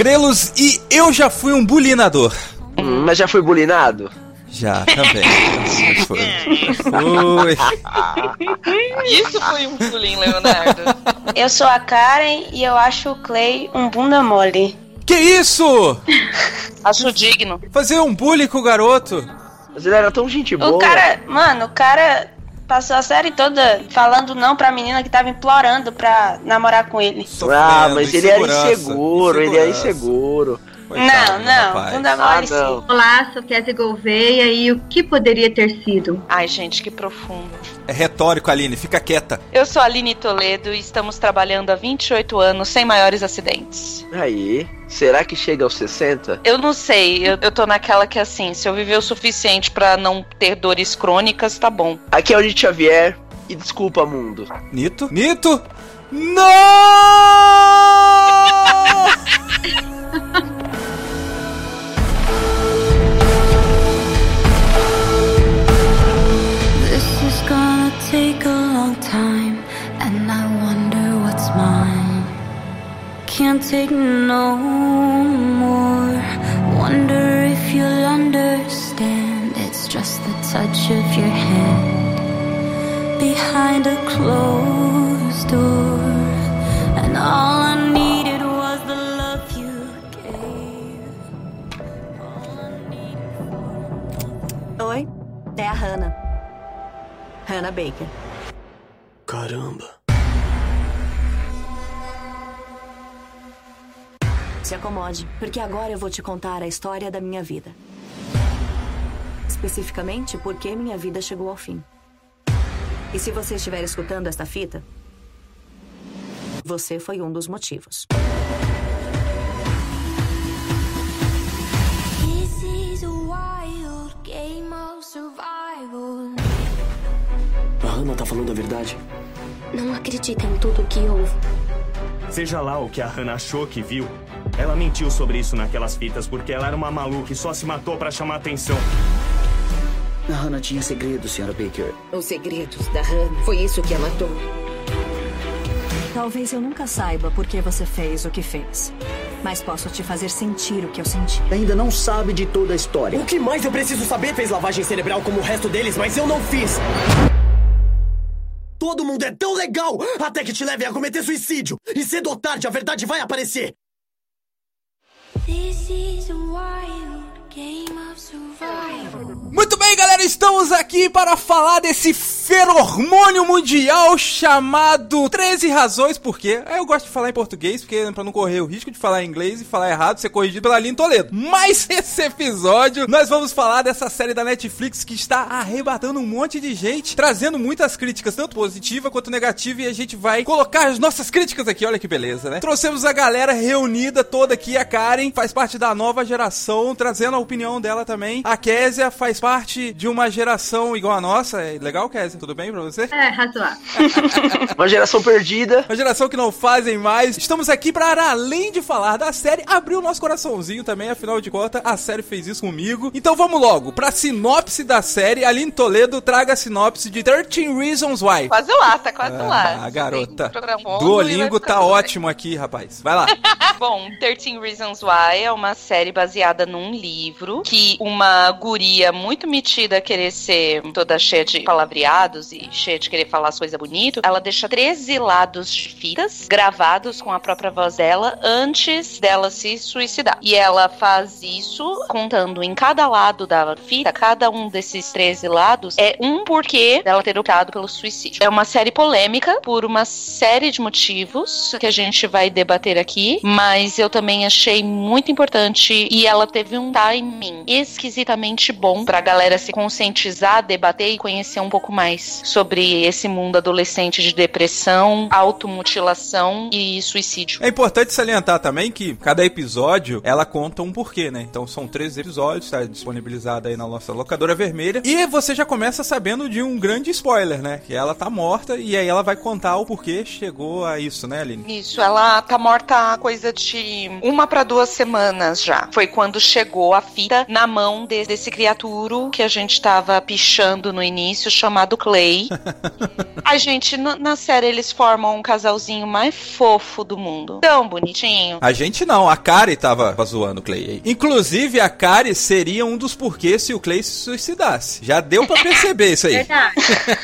Agrelos e eu já fui um bulinador. Hum, mas já foi bulinado? Já, também. Foi. Foi. Isso foi um bullying, Leonardo. Eu sou a Karen e eu acho o Clay um bunda mole. Que isso? Acho digno. Fazer um bullying com o garoto? Mas ele era tão gente boa. O cara, mano, o cara passou a série toda falando não pra menina que tava implorando pra namorar com ele. Ah, mas ele era insegurança, inseguro, ele era inseguro. Coitado não, não, rapaz. bunda Ah, mole sim. não. Olá, sou Kézia Gouveia e o que poderia ter sido? Ai, gente, que profundo. É retórico, Aline, fica quieta. Eu sou a Aline Toledo e estamos trabalhando há 28 anos sem maiores acidentes. Aí, será que chega aos 60? Eu não sei, eu, eu tô naquela que assim, se eu viver o suficiente pra não ter dores crônicas, tá bom. Aqui é o Xavier e desculpa, mundo. Nito? Nito? Não! Take no more. Wonder if you'll understand. It's just the touch of your hand behind a closed door, and all I needed was the love you gave. All I needed. Oi, Hannah. Hannah Baker. Acomode, porque agora eu vou te contar a história da minha vida. Especificamente porque minha vida chegou ao fim. E se você estiver escutando esta fita, você foi um dos motivos. This is a wild game of survival. A Hannah tá falando a verdade. Não acredita em tudo que ouve. Seja lá o que a Hannah achou que viu, ela mentiu sobre isso naquelas fitas porque ela era uma maluca e só se matou pra chamar atenção. A Hannah tinha segredos, Sra. Baker. Os segredos da Hannah. Foi isso que ela matou. Talvez eu nunca saiba por que você fez o que fez. Mas posso te fazer sentir o que eu senti. Ainda não sabe de toda a história. O que mais eu preciso saber fez lavagem cerebral como o resto deles, mas eu não fiz. Todo mundo é tão legal até que te levem a cometer suicídio. E cedo ou tarde a verdade vai aparecer. Estamos aqui para falar desse feromônio mundial chamado 13 razões por quê. Eu gosto de falar em português, porque para não correr o risco de falar em inglês e falar errado, ser corrigido pela Aline Toledo. Mas esse episódio, nós vamos falar dessa série da Netflix que está arrebatando um monte de gente, trazendo muitas críticas, tanto positiva quanto negativa, e a gente vai colocar as nossas críticas aqui, olha que beleza, né? Trouxemos a galera reunida toda aqui, a Karen faz parte da nova geração, trazendo a opinião dela também. A Késia faz parte de uma geração igual a nossa. É legal, Késia? Tudo bem pra você? É, razoável. Uma geração perdida. Uma geração que não fazem mais. Estamos aqui para, além de falar da série, abrir o nosso coraçãozinho também. Afinal de contas, a série fez isso comigo. Então vamos logo pra sinopse da série. Aline Toledo traga a sinopse de 13 Reasons Why. Quase lá, tá quase lá. Ah, garota. Programa longo e Duolingo tá ótimo aqui, rapaz. Vai lá. Bom, 13 Reasons Why é uma série baseada num livro que uma guria muito metida a querer ser toda cheia de lados e cheia de querer falar as coisas bonito, ela deixa 13 lados de fitas gravados com a própria voz dela antes dela se suicidar. E ela faz isso contando em cada lado da fita, cada um desses 13 lados é um porquê dela ter optado pelo suicídio. É uma série polêmica por uma série de motivos que a gente vai debater aqui, mas eu também achei muito importante e ela teve um timing esquisitamente bom pra galera se conscientizar, debater e conhecer um pouco mais sobre esse mundo adolescente de depressão, automutilação e suicídio. É importante salientar também que cada episódio ela conta um porquê, né? Então são três episódios, tá disponibilizado aí na nossa locadora vermelha. E você já começa sabendo de um grande spoiler, né? Que ela tá morta e aí ela vai contar o porquê chegou a isso, né, Aline? Isso, ela tá morta há coisa de uma para duas semanas já. Foi quando chegou a fita na mão de- desse criaturo que a gente tava pichando no início, chamado Clay. a gente, na série, eles formam um casalzinho mais fofo do mundo. Tão bonitinho. A gente não, a Kari tava zoando o Clay. aí. Inclusive, a Kari seria um dos porquês se o Clay se suicidasse. Já deu pra perceber isso aí. Verdade.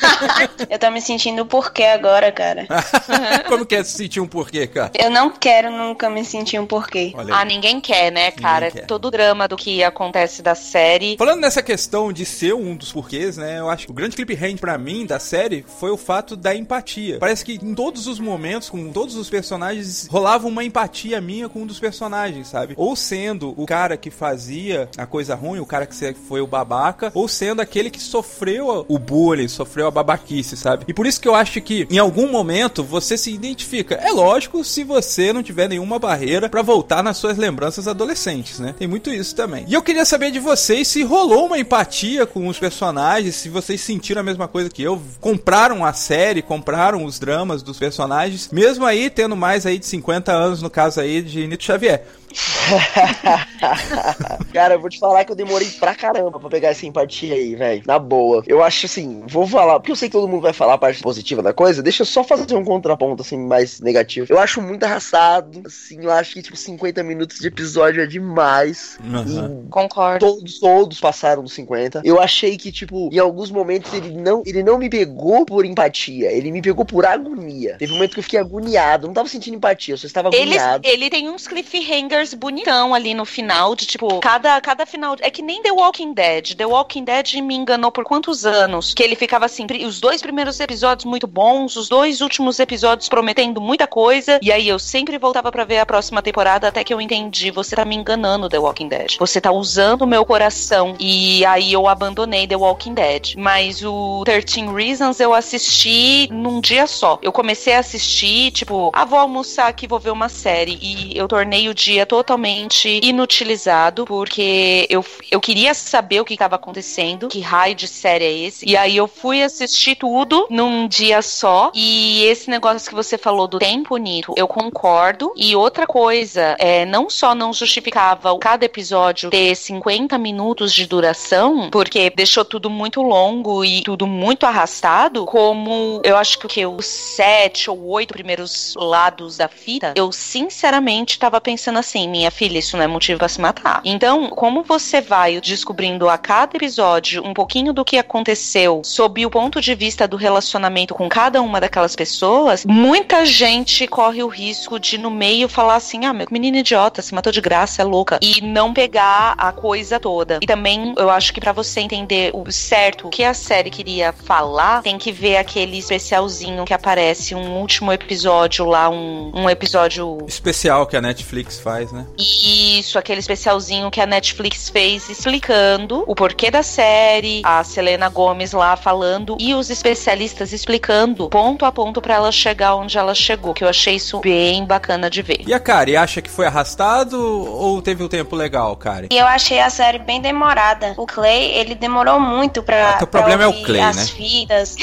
Eu tô me sentindo o porquê agora, cara. Como que é se sentir um porquê, cara? Eu não quero nunca me sentir um porquê. Ah, ninguém quer, né, cara? quer. Todo o drama do que acontece da série. Falando nessa questão de ser um dos porquês, né? Eu acho que o grande cliffhanger pra mim da série foi o fato da empatia. Parece que em todos os momentos, com todos os personagens, rolava uma empatia minha com um dos personagens, sabe? Ou sendo o cara que fazia a coisa ruim, o cara que foi o babaca, ou sendo aquele que sofreu o bullying, sofreu a babaquice, sabe? E por isso que eu acho que em algum momento você se identifica. É lógico se você não tiver nenhuma barreira pra voltar nas suas lembranças adolescentes, né? Tem muito isso também. E eu queria saber de vocês se rolou uma empatia com os personagens, se vocês sentiram a mesma coisa que eu, compraram a série, compraram os dramas dos personagens, mesmo aí tendo mais aí de 50 anos, no caso aí de Nito Xavier. Cara, eu vou te falar que eu demorei pra caramba pra pegar essa empatia aí, velho. Na boa. Eu acho assim, vou falar, porque eu sei que todo mundo vai falar a parte positiva da coisa, deixa eu só fazer um contraponto, assim, mais negativo. Eu acho muito arrastado, assim, eu acho que, tipo, 50 minutos de episódio é demais. E Concordo. Todos, todos passaram dos 50. Eu achei que, tipo, em alguns momentos ele não, ele não me pegou por empatia, ele me pegou por agonia. Teve um momento que eu fiquei agoniado, não tava sentindo empatia, eu só estava agoniado. ele tem uns cliffhangers bonitão ali no final, de tipo, cada, cada final. É que nem The Walking Dead. The Walking Dead me enganou por quantos anos? Que ele ficava assim, os dois primeiros episódios muito bons, os dois últimos episódios prometendo muita coisa. E aí eu sempre voltava pra ver a próxima temporada até que eu entendi. Você tá me enganando, The Walking Dead. Você tá usando o meu coração. E aí eu abandonei The Walking Dead. Mas o 13 Reasons eu assisti num dia só. Eu comecei a assistir, tipo, ah, vou almoçar aqui, vou ver uma série. E eu tornei o dia totalmente inutilizado, porque eu, eu queria saber o que estava acontecendo, que raio de série é esse. E aí eu fui assistir tudo num dia só. E esse negócio que você falou do tempo, Nito, eu concordo. E outra coisa, é, não só não justificava cada episódio ter 50 minutos de duração, porque deixou tudo muito longo e tudo muito arrastado, como eu acho que os sete ou oito primeiros lados da fita, eu sinceramente tava pensando assim, minha filha, isso não é motivo pra se matar. Então, como você vai descobrindo a cada episódio um pouquinho do que aconteceu sob o ponto de vista do relacionamento com cada uma daquelas pessoas, muita gente corre o risco de no meio falar assim: "Ah, meu menino idiota, se matou de graça, é louca", e não pegar a coisa toda. E também eu acho que pra você entender o certo que a série queria falar, tem que ver aquele especialzinho que aparece um último episódio lá, um, um episódio Especial que a Netflix faz, né? isso, aquele especialzinho que a Netflix fez explicando o porquê da série, a Selena Gomes lá falando e os especialistas explicando ponto a ponto pra ela chegar onde ela chegou, que eu achei isso bem bacana de ver. E a Kari, acha que foi arrastado ou teve um tempo legal, Kari? E eu achei a série bem demorada. O Clay, ele demorou muito pra. Ah, teu pra problema é o Clay, as fitas.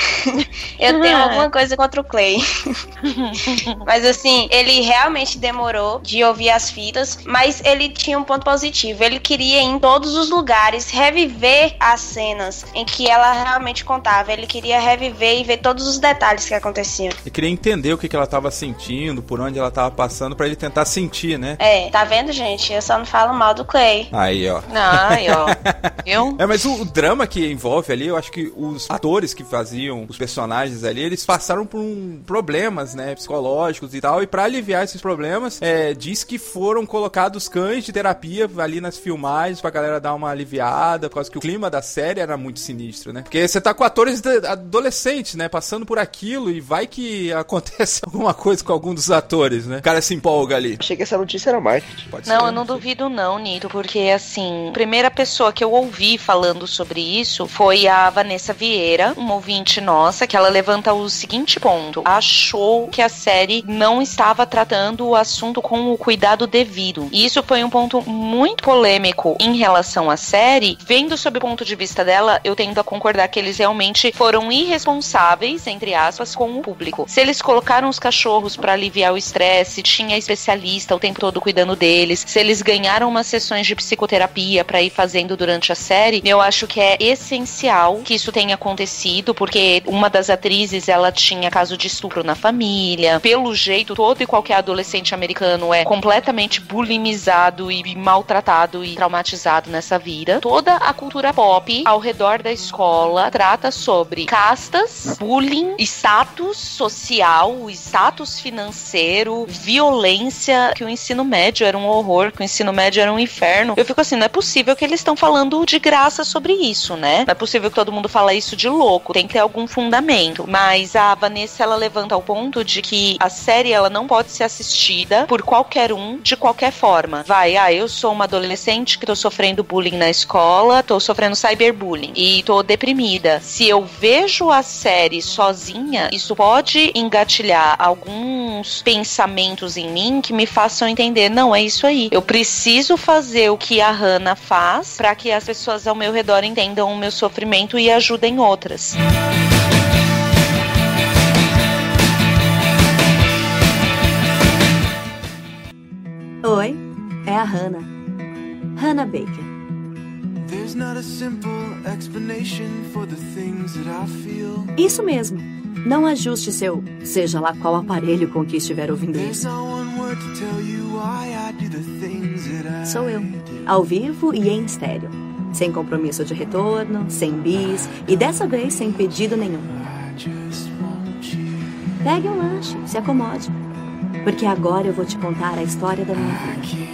eu tenho alguma coisa contra o Clay. mas assim, ele realmente demorou de ouvir as fitas, mas ele tinha um ponto positivo. Ele queria ir em todos os lugares, reviver as cenas em que ela realmente contava. Ele queria reviver e ver todos os detalhes que aconteciam. Eu queria entender o que, que ela tava sentindo, por onde ela tava passando, pra ele tentar sentir, né? É, tá vendo, gente? Eu só não falo mal do Clay. Aí, ó. Ai, ó. Viu? É, mas o, o drama que envolve ali, eu acho que os atores atores que faziam os personagens ali, eles passaram por um, problemas, né, psicológicos e tal, e para aliviar esses problemas, é, diz que foram colocados cães de terapia ali nas filmagens pra galera dar uma aliviada, por causa que o clima da série era muito sinistro, né? Porque você tá com atores adolescentes, né, passando por aquilo e vai que acontece alguma coisa com algum dos atores, né? O cara se empolga ali. Achei que essa notícia era marketing. Pode não, ser, eu não duvido não, Nito, porque assim, a primeira pessoa que eu ouvi falando sobre isso foi a Vanessa Vieira, uma ouvinte nossa, que ela levanta o seguinte ponto: achou que a série não estava tratando o assunto com o cuidado devido. E isso foi um ponto muito polêmico em relação à série. Vendo sob o ponto de vista dela, eu tendo a concordar que eles realmente foram irresponsáveis, entre aspas, com o público. Se eles colocaram os cachorros para aliviar o estresse, tinha especialista o tempo todo cuidando deles, se eles ganharam umas sessões de psicoterapia para ir fazendo durante a série, eu acho que é essencial que isso tenha acontecido, porque uma das atrizes ela tinha caso de estupro na família. Pelo jeito, todo e qualquer adolescente americano é completamente bulimizado e maltratado e traumatizado nessa vida. Toda a cultura pop ao redor da escola trata sobre castas, bullying, status social, status financeiro, violência, que o ensino médio era um horror, que o ensino médio era um inferno. Eu fico assim, não é possível que eles estão falando de graça sobre isso, né? Não é possível que todo mundo fala isso de louco, tem que ter algum fundamento. Mas a Vanessa, ela levanta o ponto de que a série, ela não pode ser assistida por qualquer um, de qualquer forma. Vai, ah, eu sou uma adolescente que tô sofrendo bullying na escola, tô sofrendo cyberbullying e tô deprimida. Se eu vejo a série sozinha, isso pode engatilhar alguns pensamentos em mim que me façam entender, não, é isso aí. Eu preciso fazer o que a Hannah faz para que as pessoas ao meu redor entendam o meu sofrimento e ajudem outras. Oi, é a Hannah. Hannah Baker. Isso mesmo. Não ajuste seu, seja lá qual aparelho com que estiver ouvindo isso. Sou eu, ao vivo e em estéreo. Sem compromisso de retorno, sem bis e dessa vez sem pedido nenhum. Pegue um lanche, se acomode. Porque agora eu vou te contar a história da minha vida.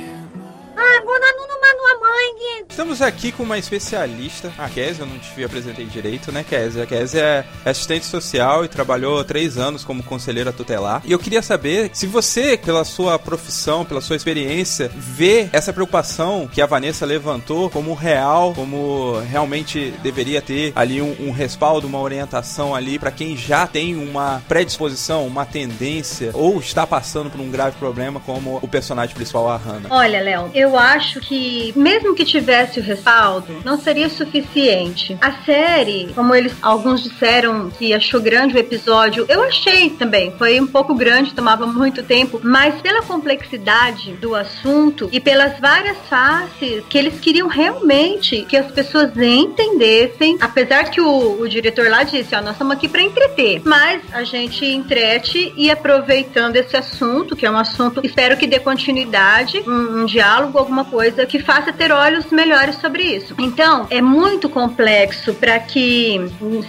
Estamos aqui com uma especialista, a Kézia, eu não te apresentei direito, né, Kézia? A Kézia é assistente social e trabalhou três anos como conselheira tutelar. E eu queria saber se você, pela sua profissão, pela sua experiência, vê essa preocupação que a Vanessa levantou como real, como realmente deveria ter ali um, um respaldo, uma orientação ali para quem já tem uma predisposição, uma tendência ou está passando por um grave problema como o personagem principal, a Hannah. Olha, Léo, eu acho que mesmo que tivesse o respaldo, não seria suficiente. A série, como eles alguns disseram que achou grande o episódio, eu achei também. Foi um pouco grande, tomava muito tempo, mas pela complexidade do assunto e pelas várias faces que eles queriam realmente que as pessoas entendessem, apesar que o, o diretor lá disse, ó, nós estamos aqui para entreter, mas a gente entrete e aproveitando esse assunto, que é um assunto, espero que dê continuidade, um, um diálogo, alguma coisa que faça ter olhos melhores sobre isso. Então, é muito complexo para que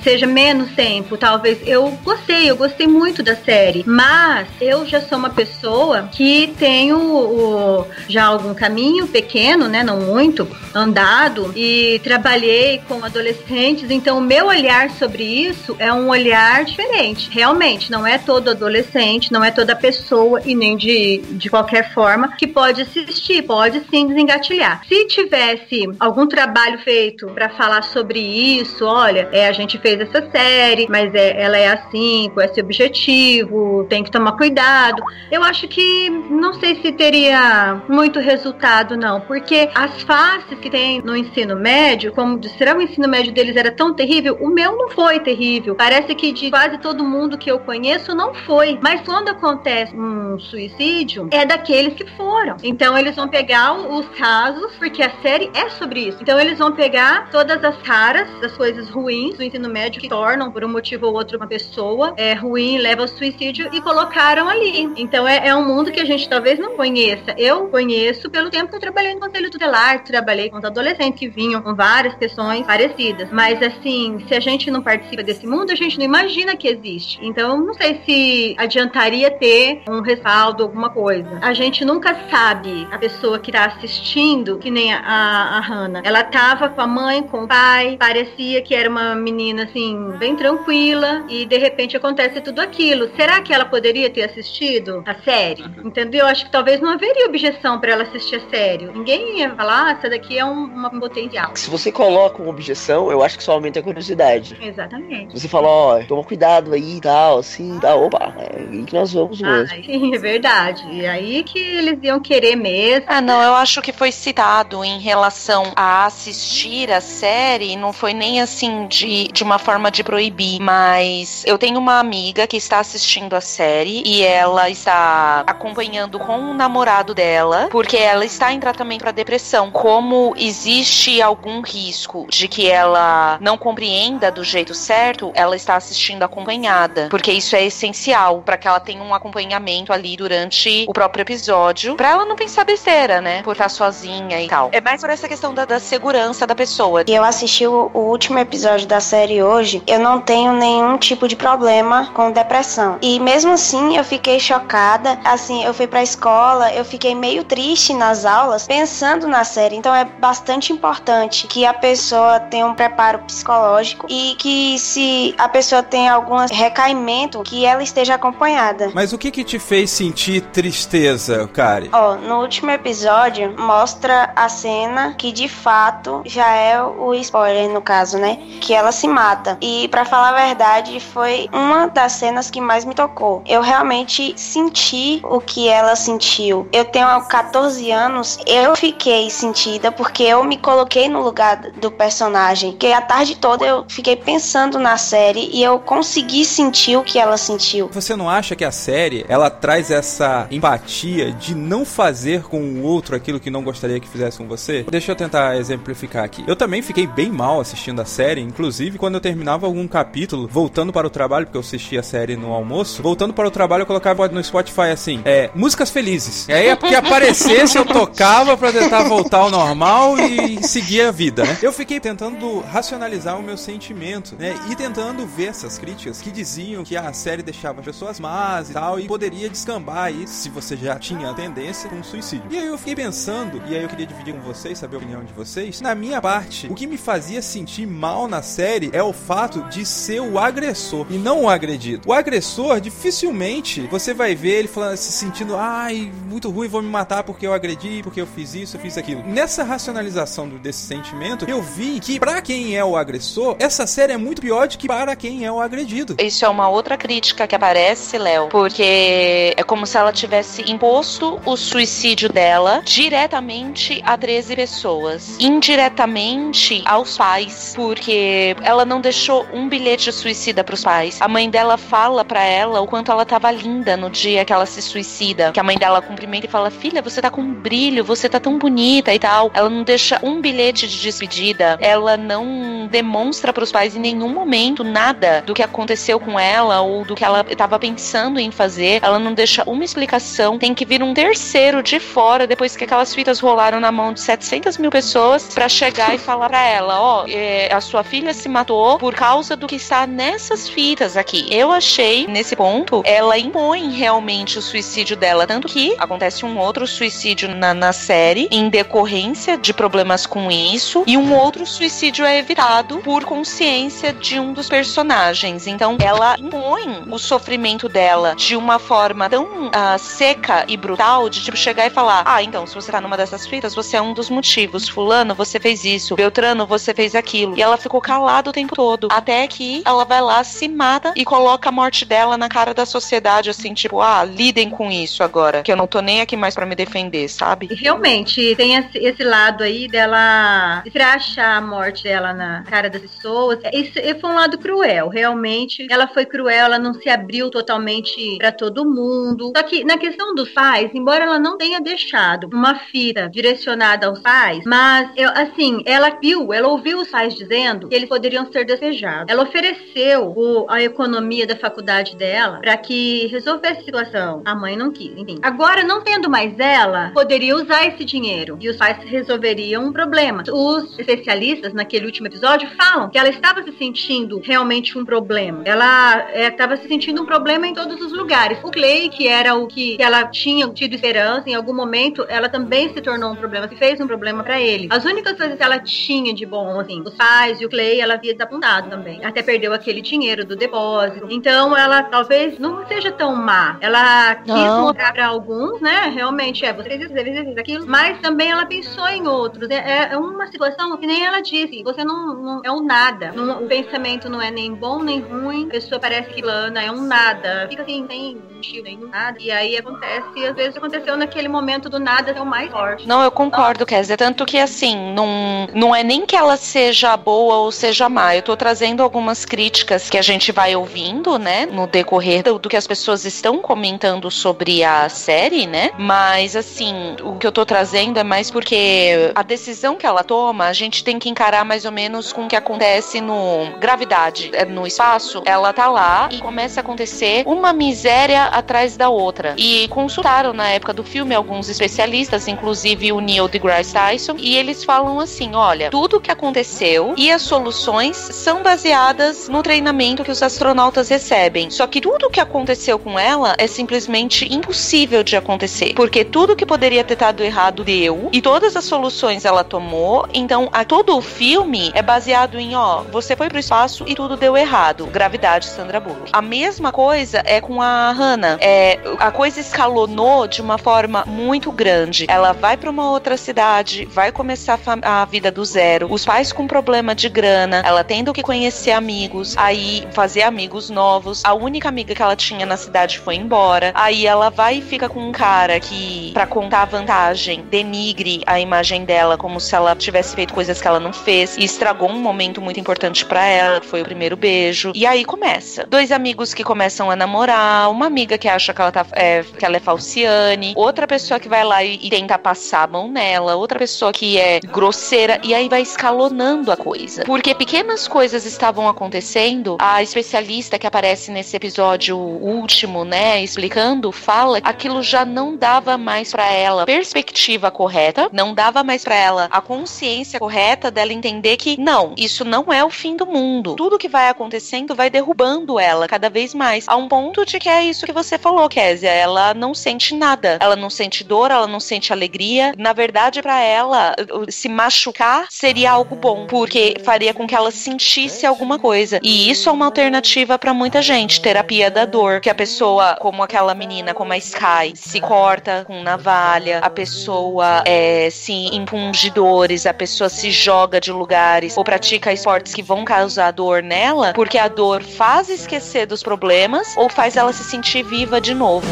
seja menos tempo, talvez. Eu gostei, eu gostei muito da série, mas eu já sou uma pessoa que tenho o, já algum caminho pequeno, né, não muito, andado e trabalhei com adolescentes, então o meu olhar sobre isso é um olhar diferente. Realmente, não é todo adolescente, não é toda pessoa e nem de, de qualquer forma que pode assistir, pode sim desengatilhar. Se tivesse algum trabalho feito para falar sobre isso, olha, é, a gente fez essa série, mas é, ela é assim, com esse objetivo, tem que tomar cuidado. Eu acho que não sei se teria muito resultado, não, porque as faces que tem no ensino médio, como será o ensino médio deles era tão terrível, o meu não foi terrível. Parece que de quase todo mundo que eu conheço não foi. Mas quando acontece um suicídio, é daqueles que foram. Então eles vão pegar os casos, porque a série é sobre isso. Então eles vão pegar todas as caras das coisas ruins do ensino médio que tornam, por um motivo ou outro, uma pessoa é, ruim, leva ao suicídio e colocaram ali. Então é, é um mundo que a gente talvez não conheça. Eu conheço pelo tempo que eu trabalhei no Conselho Tutelar, trabalhei com os adolescentes que vinham com várias questões parecidas. Mas assim, se a gente não participa desse mundo, a gente não imagina que existe. Então, não sei se adiantaria ter um respaldo, alguma coisa. A gente nunca sabe a pessoa que tá assistindo, que nem a, a Hannah. Ela tava com a mãe, com o pai, parecia que era uma menina assim, bem tranquila, e de repente acontece tudo aquilo. Será que ela poderia ter assistido a série? Entendeu? Acho que talvez não haveria objeção para ela assistir a série. Ninguém ia falar, ah, essa daqui é um, uma potencial. Se você coloca uma objeção, eu acho que só aumenta a curiosidade. Exatamente. Você fala, ó, toma cuidado aí e tal, assim, tá, opa, é aí que nós vamos mesmo. Ah, sim, é verdade. E aí que eles iam querer mesmo. Ah, não, eu acho que foi citado em relação a assistir a série, não foi nem assim de, de uma forma de proibir, mas eu tenho uma amiga que está assistindo a série e ela está acompanhando com o namorado dela, porque ela está em tratamento para depressão. Como existe algum risco de que ela não compreenda do jeito certo, ela está assistindo acompanhada, porque isso é essencial para que ela tenha um acompanhamento ali durante o próprio episódio, para ela não pensar besteira, né? Por estar sozinha e tal. É mais por essa questão da, da segurança da pessoa. E eu assisti o, o último episódio da série hoje, eu não tenho nenhum tipo de problema com depressão. E mesmo assim, eu fiquei chocada. Assim, eu fui pra escola, eu fiquei meio triste nas aulas, pensando na série. Então é bastante importante que a pessoa tenha um preparo psicológico e que se a pessoa tem algum recaimento, que ela esteja acompanhada. Mas o que que te fez sentir tristeza, Kari? Ó, no último episódio mostra a cena que de fato já é o spoiler no caso, né? Que ela se mata. E para falar a verdade, foi uma das cenas que mais me tocou. Eu realmente senti o que ela sentiu. Eu tenho 14 anos, eu fiquei sentida porque eu me coloquei no lugar do personagem. Que a tarde toda eu fiquei pensando na série e eu consegui sentir o que ela sentiu. Você não acha que a série ela traz essa empatia de não fazer com o outro aquilo que não gostaria que fizesse com você? Deixa eu tentar exemplificar aqui. Eu também fiquei bem mal assistindo a série, inclusive quando eu terminava algum capítulo, voltando para o trabalho, porque eu assistia a série no almoço, voltando para o trabalho eu colocava no Spotify assim, é, músicas felizes. E aí é porque aparecesse eu tocava para tentar voltar ao normal e seguir a vida, né? Eu fiquei tentando racionalizar o meu sentimento, né? E tentando ver essas críticas que diziam que a série deixava as pessoas más e tal, e poderia descambar aí, se você já tinha a tendência, com um suicídio. E aí eu fiquei pensando, e aí eu queria dividir com vocês, saber a opinião de vocês. Na minha parte, o que me fazia sentir mal na série é o fato de ser o agressor e não o agredido. O agressor, dificilmente você vai ver ele falando, se sentindo, ai, muito ruim, vou me matar porque eu agredi, porque eu fiz isso, eu fiz aquilo. Nessa racionalização desse sentimento, eu vi que para quem é o agressor, essa série é muito pior do que para quem é o agredido. Isso é uma outra crítica que aparece, Léo, porque é como se ela tivesse imposto o suicídio dela diretamente a 13 pessoas, indiretamente aos pais, porque ela não deixou um bilhete suicida para os pais. A mãe dela fala para ela o quanto ela tava linda no dia que ela se suicida, que a mãe dela cumprimenta e fala: "Filha, você tá com um brilho, você tá tão bonita" e tal. Ela não deixa um bilhete de despedida, ela não demonstra para os pais em nenhum momento nada do que aconteceu com ela ou do que ela estava pensando em fazer. Ela não deixa uma explicação. Tem que vir um terceiro de fora depois que aquelas fitas rolaram na mão de 700 mil pessoas para chegar e falar para ela: ó, oh, é, a sua filha se matou por causa do que está nessas fitas aqui. Eu achei nesse ponto ela impõe realmente o suicídio dela, tanto que acontece um outro suicídio na, na série em decorrência de problemas com isso e um outro suicídio é evitado por consciência de um dos personagens. Então ela impõe o sofrimento dela de uma forma tão uh, seca e brutal de tipo chegar e falar: "Ah, então se você tá numa dessas fitas, você é um dos motivos. Fulano, você fez isso. Beltrano, você fez aquilo". E ela ficou calada o tempo todo, até que ela vai lá, se mata e coloca a morte dela na cara da sociedade assim, tipo: "Ah, lidem com isso agora, que eu não tô nem aqui mais para me defender", sabe? Realmente tem esse, esse lado aí dela escrachar a morte dela na cara das pessoas. Isso foi um lado cruel, realmente. Ela foi cruel, ela não se abriu totalmente para todo mundo. Só que na questão dos pais, embora ela não tenha deixado uma fita direcionada aos pais, mas eu, assim, ela viu, ela ouviu os pais dizendo que eles poderiam ser desejados. Ela ofereceu o, a economia da faculdade dela para que resolvesse a situação. A mãe não quis, enfim. Agora, não tendo mais ela, poderia usar esse dinheiro e os pais resolveriam um problema. Os especialistas naquele último episódio falam que ela estava se sentindo realmente um problema. Ela estava é, se sentindo um problema em todos os lugares. O Clay, que era o que, que ela tinha tido esperança, em algum momento ela também se tornou um problema, se fez um problema para ele. As únicas coisas que ela tinha de bom, assim, os pais e o Clay, ela havia desapontado também. Até perdeu aquele dinheiro do depósito. Então ela talvez não seja tão má. Ela quis não. mostrar para alguns, né? Realmente é, você fez isso, isso, aquilo. Mas também ela pensou em outros. É, é uma situação que nem ela disse. Você não, não é um nada. Não, o pensamento não é nem bom nem ruim. A pessoa parece que lana é um nada. Fica assim, sem motivo nenhum, nada. E aí acontece, e às vezes aconteceu naquele momento do nada, é o mais forte. Não, eu concordo, Kézia. Tanto que assim, não, não é nem que ela seja boa ou seja má. Eu tô trazendo algumas críticas que a gente vai ouvindo, né? No decorrer do, do que as pessoas estão comentando sobre a série, né? Mas assim, o que eu tô trazendo é mais porque a decisão que ela toma, a gente tem que encarar mais ou menos com o que acontece no gravidade, é, no espaço. Ela tá lá e começa a acontecer uma miséria atrás da outra. E consultaram na época do filme alguns especialistas, inclusive o Neil deGrasse Tyson, e eles falam assim: olha, tudo o que aconteceu e as soluções são baseadas no treinamento que os astronautas recebem. Só que tudo o que aconteceu com ela é simplesmente impossível de acontecer, porque tudo que poderia ter dado errado deu e todas as soluções ela tomou. Então, a, todo o filme é baseado em, ó, você foi pro espaço e tudo deu errado. Gravidade, Sandra Bullock. A mesma coisa é com a Hannah. É, a coisa escalonou de uma forma muito grande. Ela vai para uma outra cidade, vai começar a, a vida do zero. Os pais com problema de grana, ela tendo que conhecer amigos, aí fazer amigos novos. A única amiga que ela tinha na cidade foi embora. Aí ela vai e fica com um cara que, para contar a vantagem, denigre a imagem dela como se ela tivesse feito coisas que ela não fez e estragou um momento muito importante para ela, que foi o primeiro beijo. E aí começa. Dois amigos que começam a namorar, uma amiga que acha que ela, tá, é, que ela é falciane, outra pessoa que vai lá e, e tenta passar a mão nela, outra pessoa que é grosseira, e aí vai escalonando a coisa. Porque pequenas coisas estavam acontecendo, a especialista que aparece nesse episódio último, né, explicando, fala aquilo já não dava mais para ela perspectiva correta, não dava mais para ela a consciência correta dela entender que não, isso não é o fim do mundo. Tudo que vai acontecendo vai derrubando ela cada vez mais, a um ponto de que é isso que você falou, Késia, ela não sente nada. Ela não sente dor, ela não sente alegria. Na verdade, para ela, se machucar seria algo bom, porque faria com que ela sentisse alguma coisa. E isso é uma alternativa para muita gente, terapia da dor, que a pessoa, como aquela menina, como a Sky, se corta com navalha, a pessoa é, se impunge dores, a pessoa se joga de lugares ou pratica esportes que vão causar dor nela, porque a dor faz esquecer dos problemas ou faz ela se sentir viva de novo.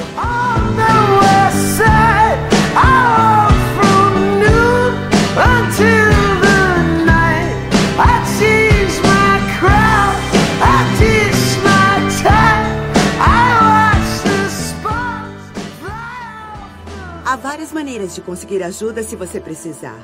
Há várias maneiras de conseguir ajuda se você precisar.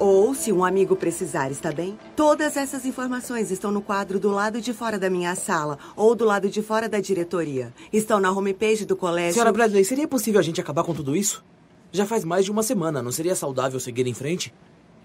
Ou se um amigo precisar, está bem? Todas essas informações estão no quadro do lado de fora da minha sala ou do lado de fora da diretoria. Estão na homepage do colégio. Senhora Bradley, seria possível a gente acabar com tudo isso? Já faz mais de uma semana, não seria saudável seguir em frente?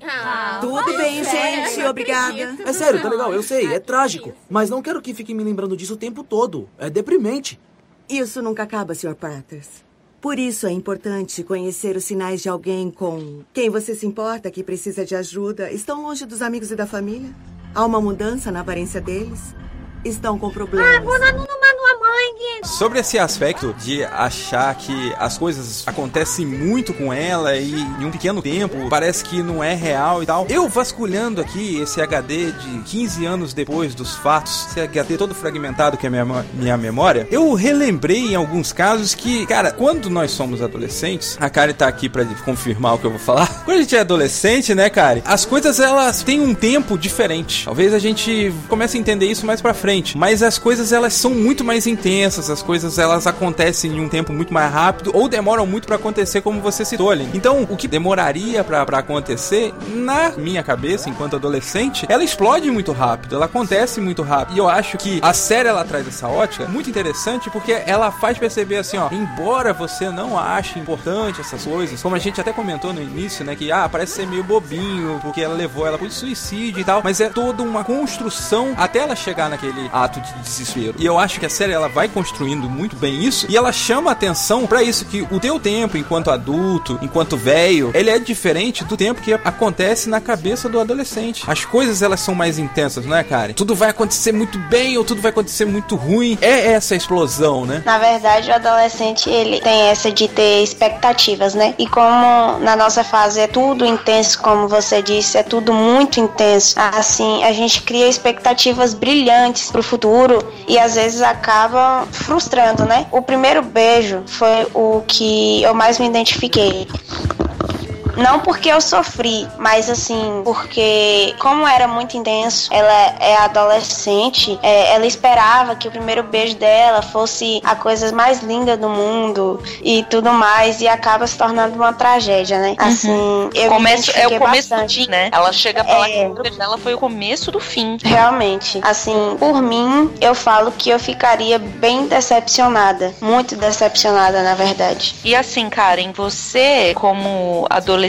Ah, Tudo bem, gente, obrigada. É sério, tá legal, eu sei, é trágico. Mas não quero que fiquem me lembrando disso o tempo todo. É deprimente. Isso nunca acaba, Sr. Patters. Por isso é importante conhecer os sinais de alguém com quem você se importa que precisa de ajuda. Estão longe dos amigos e da família? Há uma mudança na aparência deles? Estão com problemas. Sobre esse aspecto de achar que as coisas acontecem muito com ela e em um pequeno tempo parece que não é real e tal. Eu vasculhando aqui esse HD de 15 anos depois dos fatos, esse HD todo fragmentado que é minha, minha memória, eu relembrei em alguns casos que, cara, quando nós somos adolescentes, a Kari tá aqui para confirmar o que eu vou falar. Quando a gente é adolescente, né, Kari, as coisas elas têm um tempo diferente. Talvez a gente comece a entender isso mais para frente, mas as coisas elas são muito mais intensas as coisas elas acontecem em um tempo muito mais rápido ou demoram muito para acontecer, como você citou ali. Então, o que demoraria para acontecer, na minha cabeça, enquanto adolescente, ela explode muito rápido, ela acontece muito rápido. E eu acho que a série ela traz essa ótica muito interessante porque ela faz perceber assim, ó, embora você não ache importante essas coisas, como a gente até comentou no início, né, que ah, parece ser meio bobinho, porque ela levou ela pro suicídio e tal, mas é toda uma construção até ela chegar naquele ato de desespero. E eu acho que a série ela vai construindo muito bem isso e ela chama atenção para isso que o teu tempo enquanto adulto, enquanto velho, ele é diferente do tempo que acontece na cabeça do adolescente. As coisas elas são mais intensas, não é, cara? Tudo vai acontecer muito bem ou tudo vai acontecer muito ruim. É essa explosão, né? Na verdade, o adolescente ele tem essa de ter expectativas, né? E como na nossa fase é tudo intenso, como você disse, é tudo muito intenso. Assim, a gente cria expectativas brilhantes pro futuro e às vezes acaba frustrando, né? O primeiro beijo foi o que eu mais me identifiquei. Não porque eu sofri, mas assim, porque como era muito intenso, ela é adolescente, é, ela esperava que o primeiro beijo dela fosse a coisa mais linda do mundo e tudo mais, e acaba se tornando uma tragédia, né? Assim, uhum. eu começo, é o começo bastante. do fim, né? Ela chega pra lá É. que o beijo dela foi o começo do fim. Realmente, assim, por mim, eu falo que eu ficaria bem decepcionada, muito decepcionada, na verdade. E assim, Karen, você, como adolescente,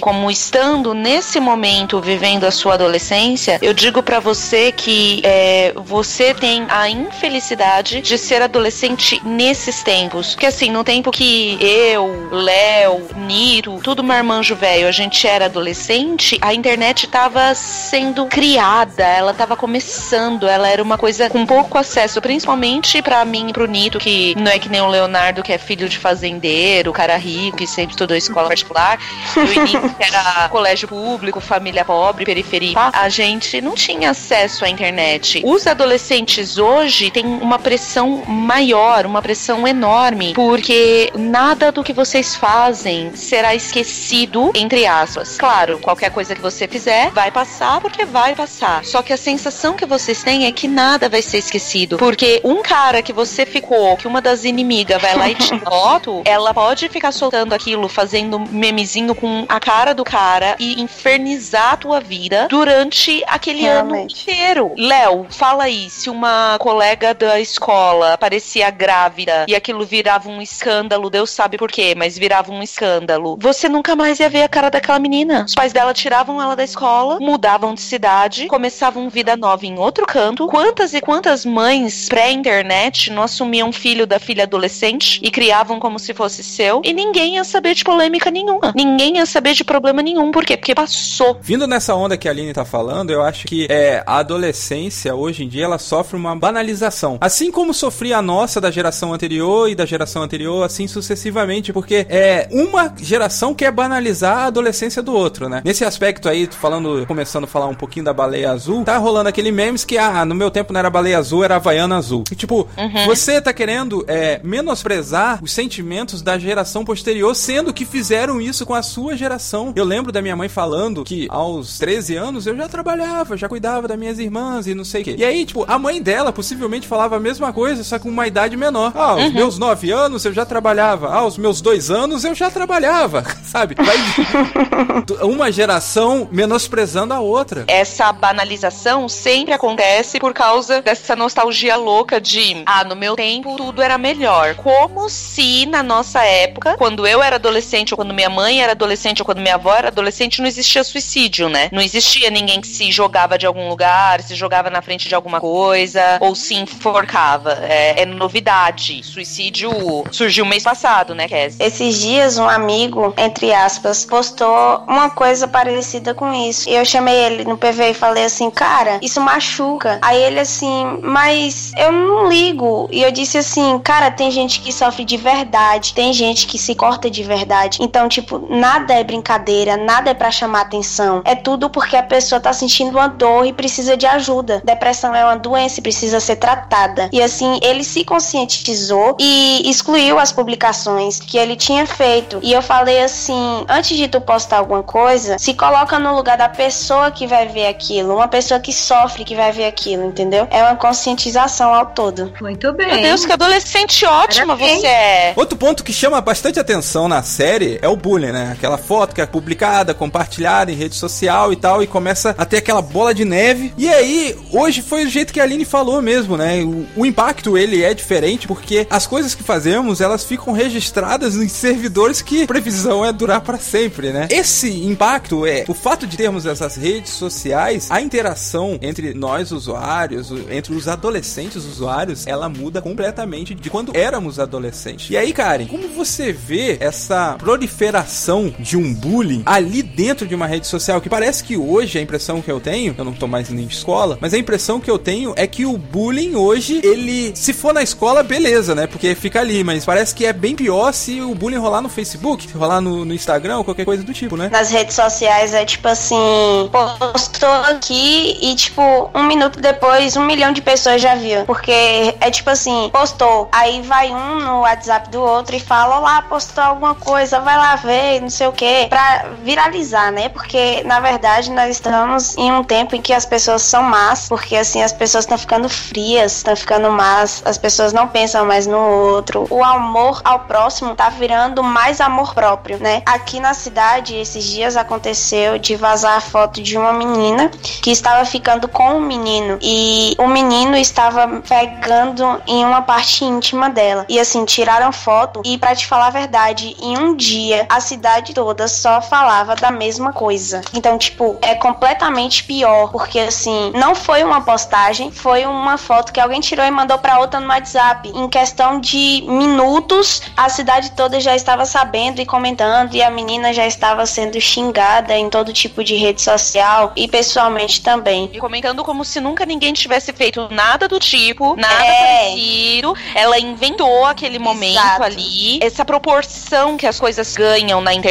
como estando nesse momento vivendo a sua adolescência, eu digo pra você que é, você tem a infelicidade de ser adolescente nesses tempos. Porque assim, no tempo que eu, Léo, Niro, tudo marmanjo velho, a gente era adolescente, a internet tava sendo criada, ela tava começando, ela era uma coisa com pouco acesso, principalmente pra mim e pro Nito, que não é que nem o Leonardo, que é filho de fazendeiro, cara rico, que sempre estudou escola particular, o Nito, que era colégio público, família pobre, periferia. A gente não tinha acesso à internet. Os adolescentes hoje têm uma pressão maior, uma pressão enorme, porque nada do que vocês fazem será esquecido, entre aspas. Claro, qualquer coisa que você fizer vai passar porque vai passar. Só que a sensação que vocês têm é que nada vai ser esquecido. Porque um cara que você ficou, que uma das inimigas vai lá e te foto, ela pode ficar soltando aquilo, fazendo memezinho com a cara do cara e infernizar a tua vida durante aquele ano inteiro. Léo, fala aí, se uma colega da escola parecia grávida e aquilo virava um escândalo, Deus sabe por quê, mas virava um escândalo, você nunca mais ia ver a cara daquela menina. Os pais dela tiravam ela da escola, mudavam de cidade, começavam vida nova em outro canto. Quantas e quantas mães pré-internet não assumiam filho da filha adolescente e criavam como se fosse seu e ninguém ia saber de polêmica nenhuma. Ninguém ia saber de problema nenhum. Por quê? Porque passou. Vindo nessa onda que a Aline tá falando, eu acho que é, a adolescência, hoje em dia, ela sofre uma banalização. Assim como sofria a nossa da geração anterior e da geração anterior, assim sucessivamente, porque é uma geração quer banalizar a adolescência do outro, né? Nesse aspecto aí, falando, começando a falar um pouquinho da baleia azul, tá rolando aquele memes que, ah, no meu tempo não era baleia azul, era havaiana azul. E, tipo, Uhum. você tá querendo é, menosprezar os sentimentos da geração posterior, sendo que fizeram isso com a sua geração. Eu lembro da minha mãe falando que aos 13 anos eu já trabalhava, já cuidava das minhas irmãs e não sei o quê. E aí, tipo, a mãe dela possivelmente falava a mesma coisa, só com uma idade menor. Ah, aos Uhum. meus 9 anos eu já trabalhava. Ah, aos meus 2 anos eu já trabalhava. Sabe? Vai uma geração menosprezando a outra. Essa banalização sempre acontece por causa dessa nostalgia louca de ah, no meu tempo tudo era melhor. Como se na nossa época, quando eu era adolescente, ou quando minha mãe era adolescente, ou quando minha avó era adolescente, não existia suicídio, né? Não existia ninguém que se jogava de algum lugar, se jogava na frente de alguma coisa, ou se enforcava. É, é novidade. Suicídio surgiu mês passado, né, Kes? Esses dias, um amigo, entre aspas, postou uma coisa parecida com isso. E eu chamei ele no PV e falei assim, cara, isso machuca. Aí ele assim, mas eu não ligo. E eu disse assim, cara, tem gente que sofre de verdade, tem gente que se corta de verdade. Então, tipo, nada é brincadeira, nada é para chamar atenção. É tudo porque a pessoa tá sentindo uma dor e precisa de ajuda. Depressão é uma doença e precisa ser tratada. E assim, ele se conscientizou e excluiu as publicações que ele tinha feito. E eu falei assim: antes de tu postar alguma coisa, se coloca no lugar da pessoa que vai ver aquilo, uma pessoa que sofre que vai ver aquilo, entendeu? É uma conscientização ao todo. Muito bem. Meu Deus, que adolescente ótima você é. Outro ponto que chama bastante atenção na série é o bullying, né? Aquela foto que é publicada, compartilhada em rede social e tal, e começa a ter aquela bola de neve. E aí, hoje foi o jeito que a Aline falou mesmo, né? O, o impacto, ele é diferente porque as coisas que fazemos, elas ficam registradas em servidores que previsão é durar para sempre, né? Esse impacto é o fato de termos essas redes sociais, a interação entre nós usuários, entre os adolescentes usuários, ela muda completamente de quando éramos adolescentes. E aí, Karen, como você vê essa proliferação de um bullying ali dentro de uma rede social que parece que hoje a impressão que eu tenho, eu não tô mais nem de escola, mas a impressão que eu tenho é que o bullying hoje, ele se for na escola, beleza, né? Porque fica ali, mas parece que é bem pior se o bullying rolar no Facebook, rolar no, no Instagram ou qualquer coisa do tipo, né? Nas redes sociais é tipo assim, postou aqui e tipo, um minuto depois, um milhão de pessoas já viu. Porque é tipo assim, postou, aí vai um no WhatsApp do outro e fala, olá, postou alguma coisa, vai lá ver, não sei o que, pra viralizar, né? Porque na verdade nós estamos em um tempo em que as pessoas são más, porque assim as pessoas estão ficando frias, estão ficando más, as pessoas não pensam mais no outro. O amor ao próximo tá virando mais amor próprio, né? Aqui na cidade, esses dias aconteceu de vazar a foto de uma menina que estava ficando com um menino e o menino estava pegando em uma parte íntima dela. E assim, tiraram foto e para te falar a verdade, em um dia a cidade toda só falava da mesma coisa. Então, tipo, é completamente pior, porque assim, não foi uma postagem, foi uma foto que alguém tirou e mandou para outra no WhatsApp. Em questão de minutos, a cidade toda já estava sabendo e comentando e a menina já estava sendo xingada em todo tipo de rede social e pessoalmente também. E comentando como se nunca ninguém tivesse feito nada do tipo, nada É. parecido. Ela inventou aquele momento Exato. ali. Essa proporção que as coisas ganham na internet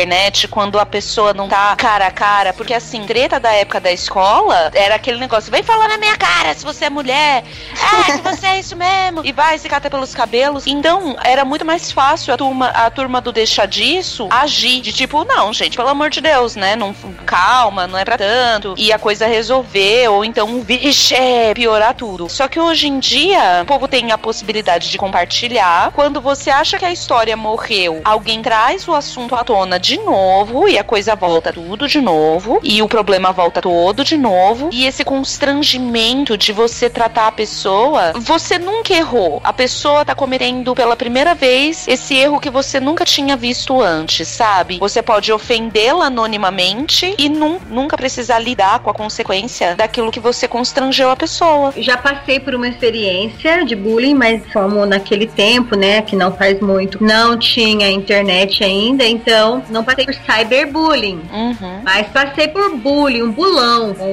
quando a pessoa não tá cara a cara. Porque assim, treta da época da escola era aquele negócio: vem falar na minha cara se você é mulher. É, que você é isso mesmo. E vai se cata pelos cabelos. Então, era muito mais fácil a turma, a turma do deixar disso agir. De tipo, não, gente, pelo amor de Deus, né? Não, calma, não é pra tanto. E a coisa resolver, ou então, vixe, piorar tudo. Só que hoje em dia, o povo tem a possibilidade de compartilhar. Quando você acha que a história morreu, alguém traz o assunto à tona de novo e a coisa volta tudo de novo. E o problema volta todo de novo. E esse constrangimento de você tratar a pessoa, você nunca errou. A pessoa tá cometendo pela primeira vez esse erro que você nunca tinha visto antes, sabe? Você pode ofendê-la anonimamente e nun- nunca precisar lidar com a consequência daquilo que você constrangeu a pessoa. Já passei por uma experiência de bullying, mas como naquele tempo, né, que não faz muito, não tinha internet ainda, então não passei por cyberbullying. Uhum. Mas passei por bullying, um bulão.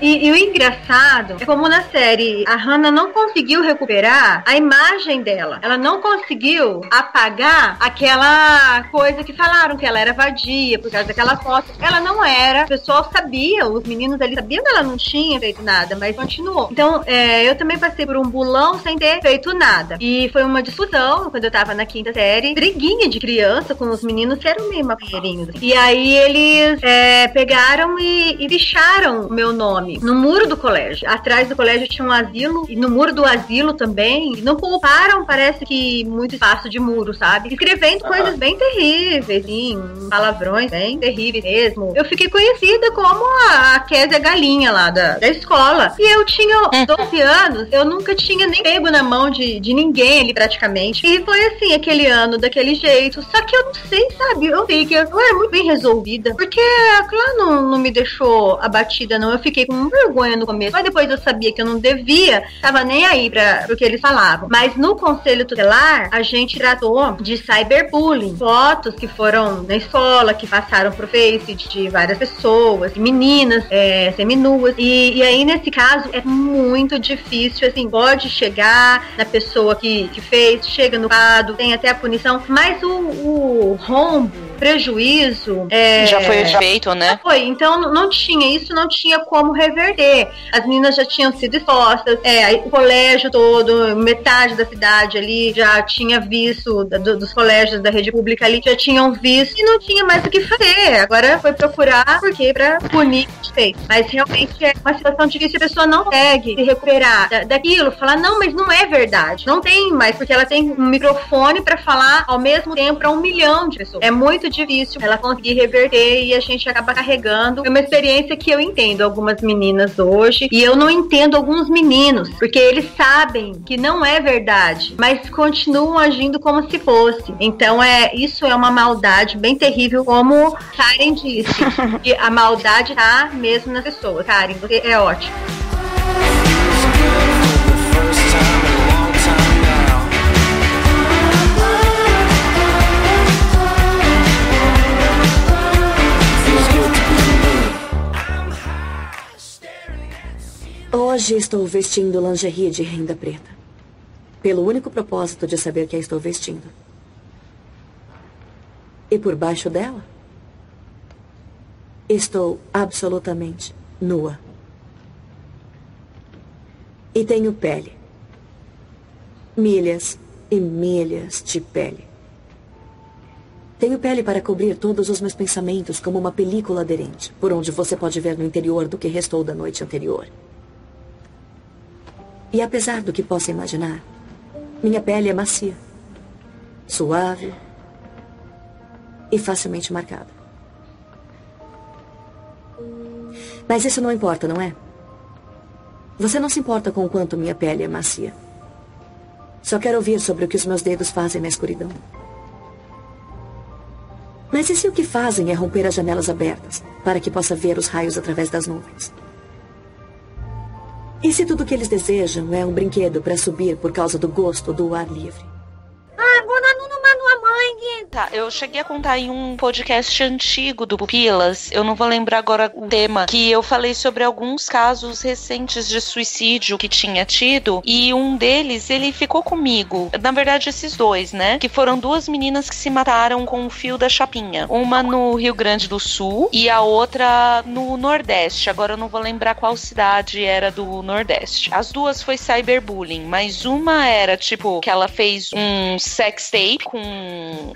E, e o engraçado é como na série a Hannah não conseguiu recuperar a imagem dela. Ela não conseguiu apagar aquela coisa que falaram que ela era vadia por causa daquela foto. Ela não era. O pessoal sabia, os meninos ali sabiam que ela não tinha feito nada, mas continuou. Então, é, eu também passei por um bulão sem ter feito nada. E foi uma discussão quando eu tava na quinta série, briguinha de criança com os meninos que eram meio maconheirinhos. E aí eles é, pegaram e, e bicharam o meu nome no muro do colégio. Atrás do colégio tinha um asilo, e no muro do asilo também. E não pouparam, parece que, muito espaço de muro, sabe? Escrevendo coisas bem terríveis, assim, palavrões bem terríveis mesmo. Eu fiquei conhecida como a, a Kézia Galinha lá da, da escola. E eu tinha 12 anos, eu nunca tinha nem pego na mão de, de ninguém ali praticamente. E foi assim, aquele ano, daquele jeito. Só que eu não sei, sabe? Eu sei que eu era muito bem resolvida. Porque aquilo não, não me deixou abatida, não. Eu fiquei com vergonha no começo. Mas depois eu sabia que eu não devia, tava nem aí pra, pro que eles falavam. Mas no conselho tutelar, a gente tratou de cyberbullying. Fotos que foram na escola, que passaram pro Face de várias pessoas, meninas é, seminuas. E, e aí, nesse caso, é muito difícil, assim, pode chegar na pessoa que, que fez, chega no lado, tem até a punição, mas o, o rombo, prejuízo. É, já foi feito, né? Foi, então não tinha, isso não tinha como reverter. As meninas já tinham sido expostas, é, o colégio todo, metade da cidade ali já tinha visto, do, dos colégios da rede pública ali, já tinham visto e não tinha mais o que fazer. Agora foi procurar, porque pra punir o fez. Mas realmente é uma situação difícil, a pessoa não consegue se recuperar da, daquilo, falar, não, mas não é verdade. Não tem mais, porque ela tem um microfone para falar ao mesmo tempo para um milhão de pessoas. É muito difícil ela conseguir reverter e a gente acaba carregando. É uma experiência que eu entendo algumas meninas hoje e eu não entendo alguns meninos, porque eles sabem que não é verdade, mas continuam agindo como se fosse. Então é isso é uma maldade bem terrível, como Karen disse, que a maldade tá mesmo nas pessoas. Karen, você é ótimo. Hoje estou vestindo lingerie de renda preta. Pelo único propósito de saber que a estou vestindo. E por baixo dela, estou absolutamente nua. E tenho pele. Milhas e milhas de pele. Tenho pele para cobrir todos os meus pensamentos como uma película aderente, por onde você pode ver no interior do que restou da noite anterior. E apesar do que possa imaginar, minha pele é macia, suave e facilmente marcada. Mas isso não importa, não é? Você não se importa com o quanto minha pele é macia. Só quero ouvir sobre o que os meus dedos fazem na escuridão. Mas e se o que fazem é romper as janelas abertas para que possa ver os raios através das nuvens? E se tudo o que eles desejam é um brinquedo para subir por causa do gosto do ar livre? Tá, eu cheguei a contar em um podcast antigo do Pupilas, eu não vou lembrar agora o tema, que eu falei sobre alguns casos recentes de suicídio que tinha tido, e um deles, ele ficou comigo. Na verdade, esses dois, né? Que foram duas meninas que se mataram com o fio da chapinha. Uma no Rio Grande do Sul e a outra no Nordeste. Agora eu não vou lembrar qual cidade era do Nordeste. As duas foi cyberbullying, mas uma era tipo que ela fez um sex tape com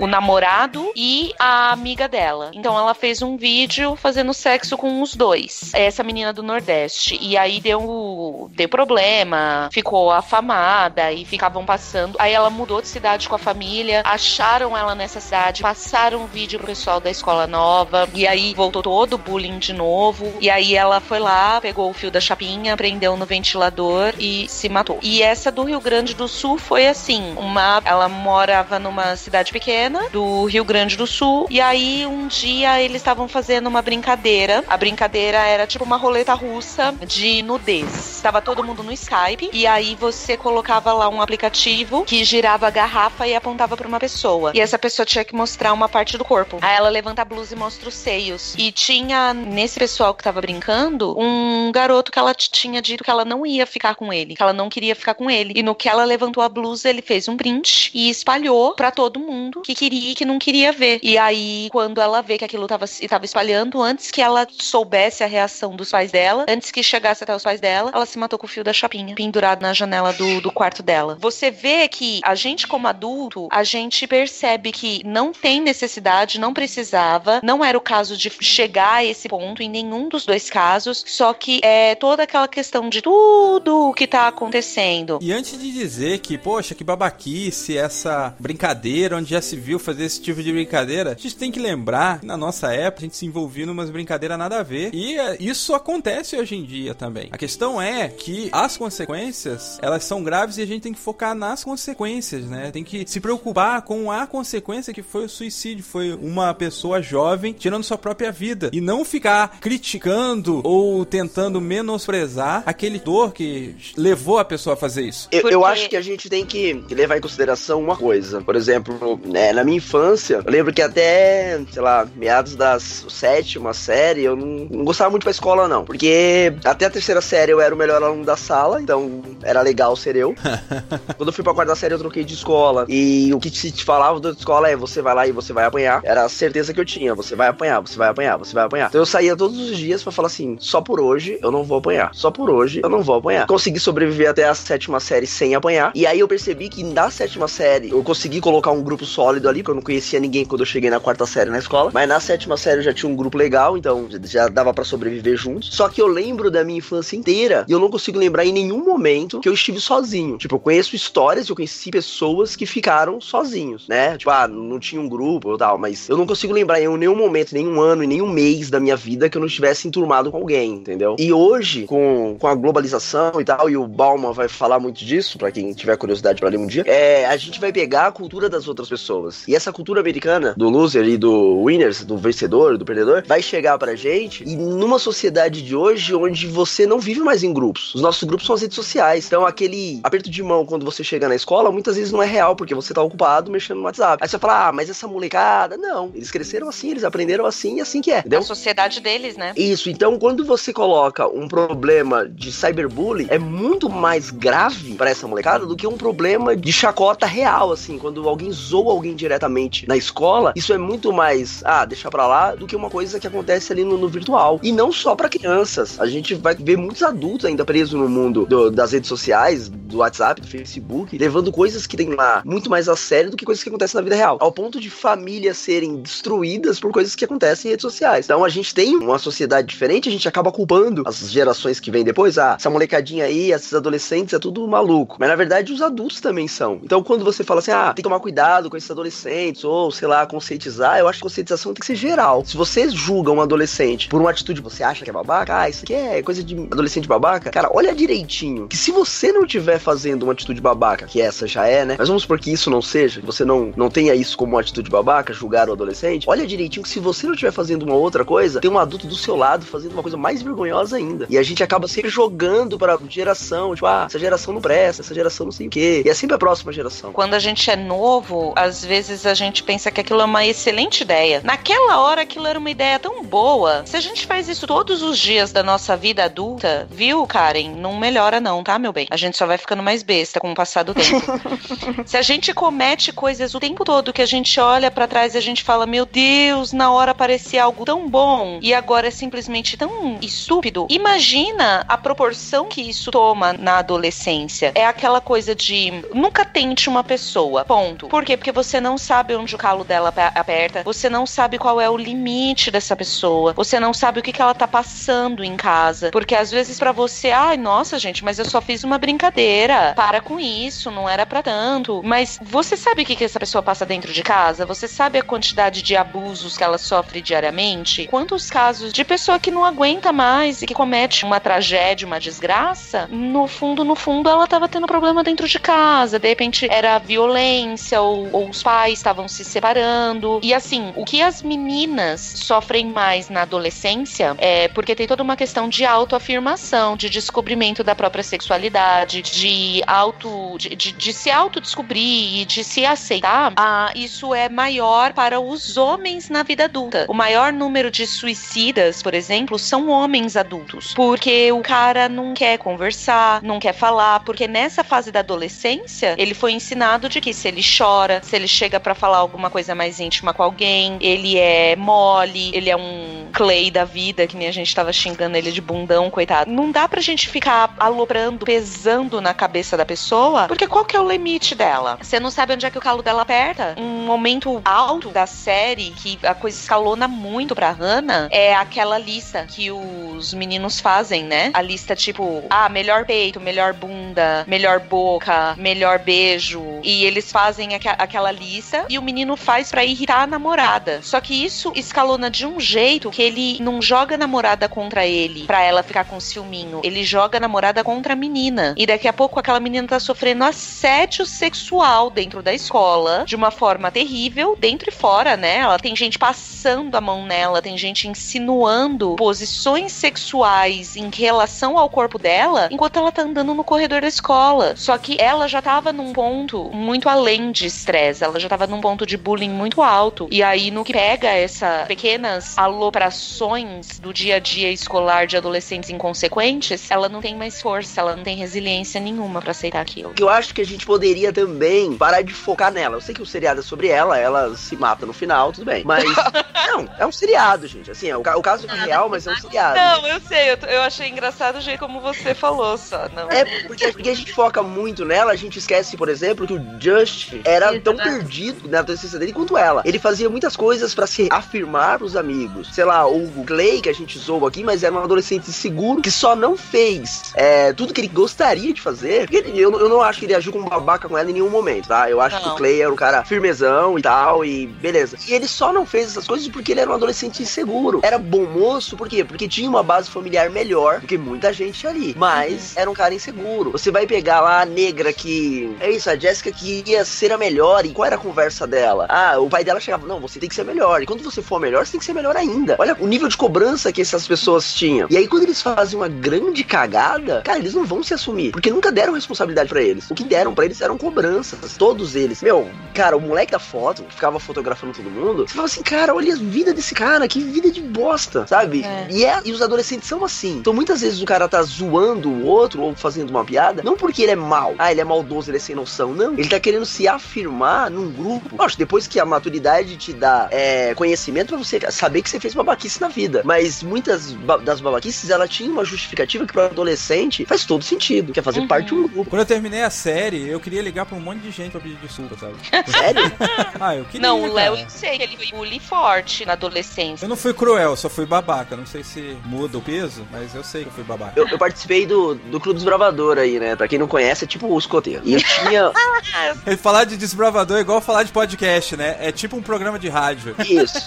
o namorado namorado e a amiga dela. Então ela fez um vídeo fazendo sexo com os dois. Essa menina do Nordeste. E aí deu, deu problema, ficou afamada e ficavam passando. Aí ela mudou de cidade com a família, acharam ela nessa cidade, passaram um vídeo pro pessoal da escola nova. E aí voltou todo o bullying de novo. E aí ela foi lá, pegou o fio da chapinha, prendeu no ventilador e se matou. E essa do Rio Grande do Sul foi assim: uma. Ela morava numa cidade pequena do Rio Grande do Sul. E aí um dia eles estavam fazendo uma brincadeira. A brincadeira era tipo uma roleta russa de nudez. Tava todo mundo no Skype e aí você colocava lá um aplicativo que girava a garrafa e apontava para uma pessoa. E essa pessoa tinha que mostrar uma parte do corpo. Aí ela levanta a blusa e mostra os seios. E tinha nesse pessoal que tava brincando um garoto que ela tinha dito que ela não ia ficar com ele, que ela não queria ficar com ele. E no que ela levantou a blusa, ele fez um print e espalhou para todo mundo que queria que não queria ver. E aí, quando ela vê que aquilo tava, tava espalhando, antes que ela soubesse a reação dos pais dela, antes que chegasse até os pais dela, ela se matou com o fio da chapinha, pendurado na janela do, do quarto dela. Você vê que a gente, como adulto, a gente percebe que não tem necessidade, não precisava, não era o caso de chegar a esse ponto em nenhum dos dois casos, só que é toda aquela questão de tudo o que tá acontecendo. E antes de dizer que, poxa, que babaquice essa brincadeira onde já se viu fazer fazer esse tipo de brincadeira, a gente tem que lembrar que na nossa época a gente se envolvia em umas brincadeiras nada a ver. E é, isso acontece hoje em dia também. A questão é que as consequências, elas são graves e a gente tem que focar nas consequências, né? Tem que se preocupar com a consequência que foi o suicídio. Foi uma pessoa jovem tirando sua própria vida. E não ficar criticando ou tentando menosprezar aquele dor que levou a pessoa a fazer isso. Eu, eu acho que a gente tem que levar em consideração uma coisa. Por exemplo, né, na minha infância, eu lembro que até, sei lá, meados das sétima série, eu não, não gostava muito pra escola, não. Porque até a terceira série eu era o melhor aluno da sala, então era legal ser eu. Quando eu fui pra quarta série, eu troquei de escola. E o que se te falava da escola é: você vai lá e você vai apanhar. Era a certeza que eu tinha: você vai apanhar, você vai apanhar, você vai apanhar. Então eu saía todos os dias pra falar assim: só por hoje eu não vou apanhar. Só por hoje eu não vou apanhar. Consegui sobreviver até a sétima série sem apanhar. E aí eu percebi que na sétima série eu consegui colocar um grupo sólido ali, porque eu não conhecia ninguém quando eu cheguei na quarta série na escola. Mas na sétima série eu já tinha um grupo legal, então já dava para sobreviver juntos. Só que eu lembro da minha infância inteira e eu não consigo lembrar em nenhum momento que eu estive sozinho. Tipo, eu conheço histórias, eu conheci pessoas que ficaram sozinhos, né? Tipo, ah, não tinha um grupo ou tal, mas eu não consigo lembrar em nenhum momento, nenhum ano e nenhum mês da minha vida que eu não estivesse enturmado com alguém, entendeu? E hoje, com, com a globalização e tal, e o Bauman vai falar muito disso, para quem tiver curiosidade para ler um dia, é, a gente vai pegar a cultura das outras pessoas. E essa cultura americana, do loser e do winners, do vencedor, do perdedor, vai chegar pra gente e numa sociedade de hoje onde você não vive mais em grupos. Os nossos grupos são as redes sociais. Então, aquele aperto de mão quando você chega na escola, muitas vezes não é real, porque você tá ocupado mexendo no WhatsApp. Aí você vai falar, ah, mas essa molecada. Não, eles cresceram assim, eles aprenderam assim e assim que é. Entendeu? A sociedade deles, né? Isso, então quando você coloca um problema de cyberbullying, é muito mais grave para essa molecada do que um problema de chacota real, assim, quando alguém zoa alguém diretamente na escola, isso é muito mais, ah, deixa pra lá, do que uma coisa que acontece ali no, no virtual. E não só para crianças, a gente vai ver muitos adultos ainda presos no mundo do, das redes sociais, do WhatsApp, do Facebook, levando coisas que tem lá muito mais a sério do que coisas que acontecem na vida real, ao ponto de famílias serem destruídas por coisas que acontecem em redes sociais. Então a gente tem uma sociedade diferente, a gente acaba culpando as gerações que vêm depois, ah, essa molecadinha aí, esses adolescentes, é tudo maluco. Mas na verdade os adultos também são. Então quando você fala assim, ah, tem que tomar cuidado com esses adolescentes, ou sei lá, conscientizar, eu acho que conscientização tem que ser geral. Se você julga um adolescente por uma atitude que você acha que é babaca, ah, isso aqui é coisa de adolescente babaca, cara, olha direitinho. Que se você não estiver fazendo uma atitude babaca, que essa já é, né? Mas vamos supor que isso não seja, que você não, não tenha isso como uma atitude babaca, julgar o adolescente, olha direitinho que se você não estiver fazendo uma outra coisa, tem um adulto do seu lado fazendo uma coisa mais vergonhosa ainda. E a gente acaba sempre jogando pra geração, tipo, ah, essa geração não presta, essa geração não sei o quê. E é sempre a próxima geração. Quando a gente é novo, às vezes a gente pensa que aquilo é uma excelente ideia. Naquela hora, aquilo era uma ideia tão boa. Se a gente faz isso todos os dias da nossa vida adulta, viu, Karen? Não melhora, não, tá, meu bem? A gente só vai ficando mais besta com o passar do tempo. Se a gente comete coisas o tempo todo que a gente olha para trás e a gente fala, meu Deus, na hora parecia algo tão bom e agora é simplesmente tão estúpido. Imagina a proporção que isso toma na adolescência. É aquela coisa de nunca tente uma pessoa, ponto. Por quê? Porque você não sabe onde o calo dela aperta, você não sabe qual é o limite dessa pessoa, você não sabe o que, que ela tá passando em casa. Porque às vezes para você, ai, nossa, gente, mas eu só fiz uma brincadeira. Para com isso, não era para tanto. Mas você sabe o que, que essa pessoa passa dentro de casa? Você sabe a quantidade de abusos que ela sofre diariamente? Quantos casos de pessoa que não aguenta mais e que comete uma tragédia, uma desgraça? No fundo, no fundo, ela tava tendo problema dentro de casa. De repente era violência ou, ou os pais estavam se separando. E assim, o que as meninas sofrem mais na adolescência é porque tem toda uma questão de autoafirmação, de descobrimento da própria sexualidade, de auto. de, de, de se autodescobrir e de se aceitar. Ah, isso é maior para os homens na vida adulta. O maior número de suicidas, por exemplo, são homens adultos. Porque o cara não quer conversar, não quer falar, porque nessa fase da adolescência, ele foi ensinado de que se ele chora, se ele chega para falar alguma coisa mais íntima com alguém, ele é mole, ele é um clay da vida, que nem a gente tava xingando ele de bundão, coitado. Não dá pra gente ficar aloprando, pesando na cabeça da pessoa, porque qual que é o limite dela? Você não sabe onde é que o calo dela aperta? Um momento alto da série, que a coisa escalona muito pra Hannah, é aquela lista que os meninos fazem, né? A lista tipo, ah, melhor peito, melhor bunda, melhor boca, melhor beijo. E eles fazem aqu aquela lista e o menino faz para irritar a namorada. Só que isso escalona de um jeito que ele não joga a namorada contra ele pra ela ficar com ciúminho. Ele joga a namorada contra a menina. E daqui a pouco aquela menina tá sofrendo assédio sexual dentro da escola, de uma forma terrível, dentro e fora, né? Ela tem gente passando a mão nela, tem gente insinuando posições sexuais em relação ao corpo dela, enquanto ela tá andando no corredor da escola. Só que ela já tava num ponto muito além de estresse, ela já tava num ponto de bullying muito alto. E aí, no que pega essas pequenas aloprações do dia a dia escolar de adolescentes inconsequentes, ela não tem mais força, ela não tem resiliência nenhuma para aceitar aquilo. Eu acho que a gente poderia também parar de focar nela. Eu sei que o seriado é sobre ela, ela se mata no final, tudo bem. Mas, não, é um seriado, gente. Assim, é o, o caso é real, mas é um seriado. Não, eu sei, eu, eu achei engraçado o jeito como você falou só. Não. É, porque, porque a gente foca muito nela, a gente esquece, por exemplo, que o Just era tão perdido na adolescência dele quanto ela. Ele fazia muitas coisas pra se afirmar pros amigos. Sei lá, o Clay, que a gente zoou aqui, mas era um adolescente seguro que só não fez é, tudo que ele gostaria de fazer. Ele- eu, eu não acho que ele agiu como babaca com ela em nenhum momento, tá? Eu acho que o Clay era um cara firmezão e tal, e beleza. E ele só não fez essas coisas porque ele era um adolescente inseguro. Era bom moço, por quê? Porque tinha uma base familiar melhor do que muita gente ali. Mas era um cara inseguro. Você vai pegar lá a negra que. É isso, a Jéssica que ia ser a melhor. E qual era a conversa dela? Ah, o pai dela chegava, não, você tem que ser melhor. E quando você for melhor, você tem que ser melhor ainda. Olha o nível de cobrança que essas pessoas tinham. E aí, quando eles fazem uma grande cagada, cara, eles não vão se assumir. Porque nunca deram responsabilidade pra eles. O que deram pra eles eram cobranças. Todos eles. Meu, cara, o moleque da foto, que ficava fotografando todo mundo, você fala assim, cara, olha a vida desse cara, que vida de bosta, sabe? É. E, é, e os adolescentes são assim. Então muitas vezes o cara tá zoando o outro ou fazendo uma piada, não porque ele é mal, ah, ele é maldoso, ele é sem noção, não. Ele tá querendo se afirmar num grupo. Lógico, depois que a maturidade te dá é, conhecimento pra você saber que você fez babaquice na vida. Mas muitas ba- das babaquices, ela tinha uma justificativa que pro adolescente faz todo sentido, que é fazer parte de um grupo. Quando eu terminei a série, eu queria ligar pra um monte de gente pra pedir desculpa, sabe? Sério? ah, eu queria. Não, o Léo, eu sei que ele foi bully forte na adolescência. Eu não fui cruel, só fui babaca. Não sei se muda o peso, mas eu sei que eu fui babaca. Eu, eu participei do, do Clube Desbravador aí, né? Pra quem não conhece, é tipo o escoteiro. E eu tinha. Falar de desbravador é igual falar de podcast, né? É tipo um programa de rádio. Isso.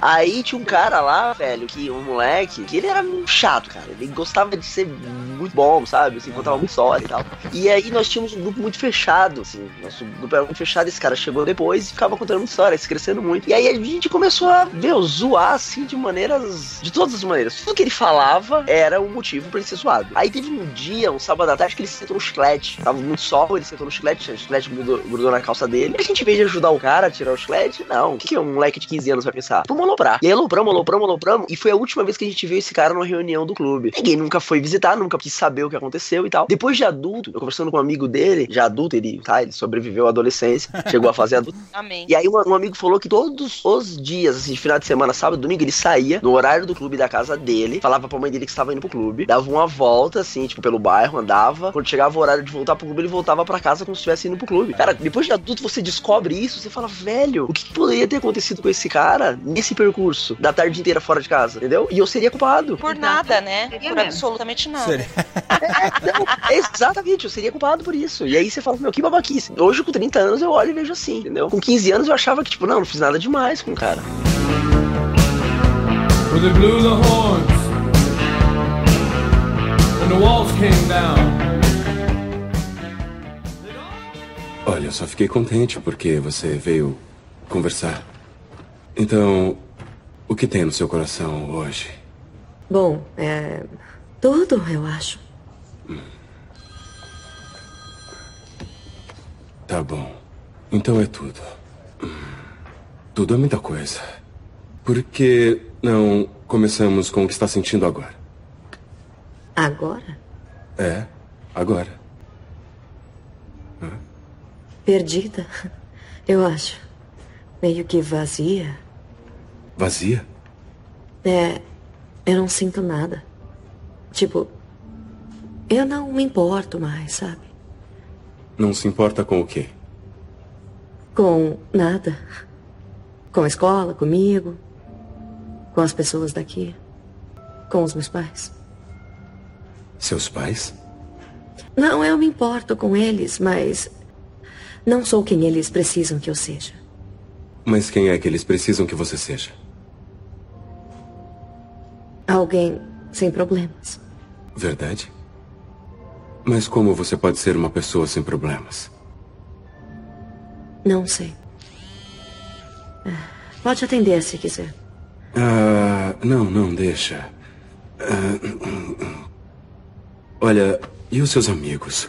Aí tinha um cara lá, velho, que um moleque, que ele era chato, cara. Ele gostava de ser muito bom, sabe? Assim, contava muito história e tal. E aí nós tínhamos um grupo muito fechado, assim. Nosso grupo era muito fechado. Esse cara chegou depois e ficava contando muita história, se crescendo muito. E aí a gente começou a, meu, zoar, assim, de maneiras. De todas as maneiras. Tudo que ele falava era o motivo pra ele ser zoado. Aí teve um dia, um sábado à tarde, que ele sentou no chiclete. Tava muito sol, ele sentou no chiclete, o chiclete grudou, grudou na calça dele. A gente, vez de ajudar o cara a tirar o chiclete, não. O que, que um moleque de 15 anos vai pensar? Vamos aloprar. E aí alopramos, alopramos, alopramos. E foi a última vez que a gente viu esse cara numa reunião do clube. Ninguém nunca foi visitar, nunca quis saber o que aconteceu e tal. Depois de adulto, eu conversando com um amigo dele, já adulto, ele, tá, ele sobreviveu à adolescência, chegou a fase adulta. Amém. E aí um, um amigo falou que todos os dias, assim, de final de semana, sábado, domingo, ele saía no horário do clube da casa dele, falava pra mãe dele que estava indo pro clube, dava uma volta, assim, tipo, pelo bairro, andava. Quando chegava o horário de voltar pro clube, ele voltava pra casa como se estivesse indo pro clube. Cara, depois de adulto você descobre isso, você fala, velho, o que, poderia ter acontecido com esse cara nesse percurso da tarde inteira fora de casa, entendeu? E eu seria culpado. Por nada, né? Seria Por mesmo. absolutamente nada. Seria. Não, exatamente, eu seria culpado por isso. E aí você fala, meu, que babaquice. Hoje, com 30 anos, eu olho e vejo assim, entendeu? Com 15 anos eu achava que, tipo, não, não fiz nada demais com o cara. When they blew the horns and the walls came down. Olha, eu só fiquei contente porque você veio conversar. Então, o que tem no seu coração hoje? Bom, é. Tudo, eu acho. Tá bom. Então é tudo. Tudo é muita coisa. Por que não começamos com o que está sentindo agora? Agora? É, agora. Perdida. Eu acho. Meio que vazia. Vazia? É. Eu não sinto nada. Tipo. Eu não me importo mais, sabe? Não se importa com o quê? Com nada. Com a escola, comigo. Com as pessoas daqui. Com os meus pais. Seus pais? Não, eu me importo com eles, mas. Não sou quem eles precisam que eu seja. Mas quem é que eles precisam que você seja? alguém sem problemas. Verdade? Mas como você pode ser uma pessoa sem problemas? Não sei. Pode atender se quiser. Ah, não, não, deixa. Ah, olha, e os seus amigos?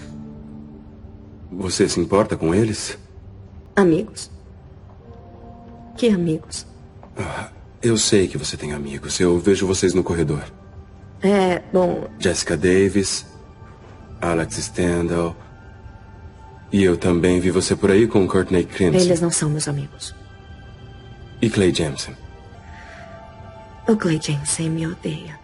Você se importa com eles? Amigos? Que amigos? Ah, eu sei que você tem amigos. Eu vejo vocês no corredor. É, bom, Jessica Davis, Alex Stendhal. E eu também vi você por aí com Courtney Crimson. eles não são meus amigos. E Clay Jameson. O Clay Jensen me odeia.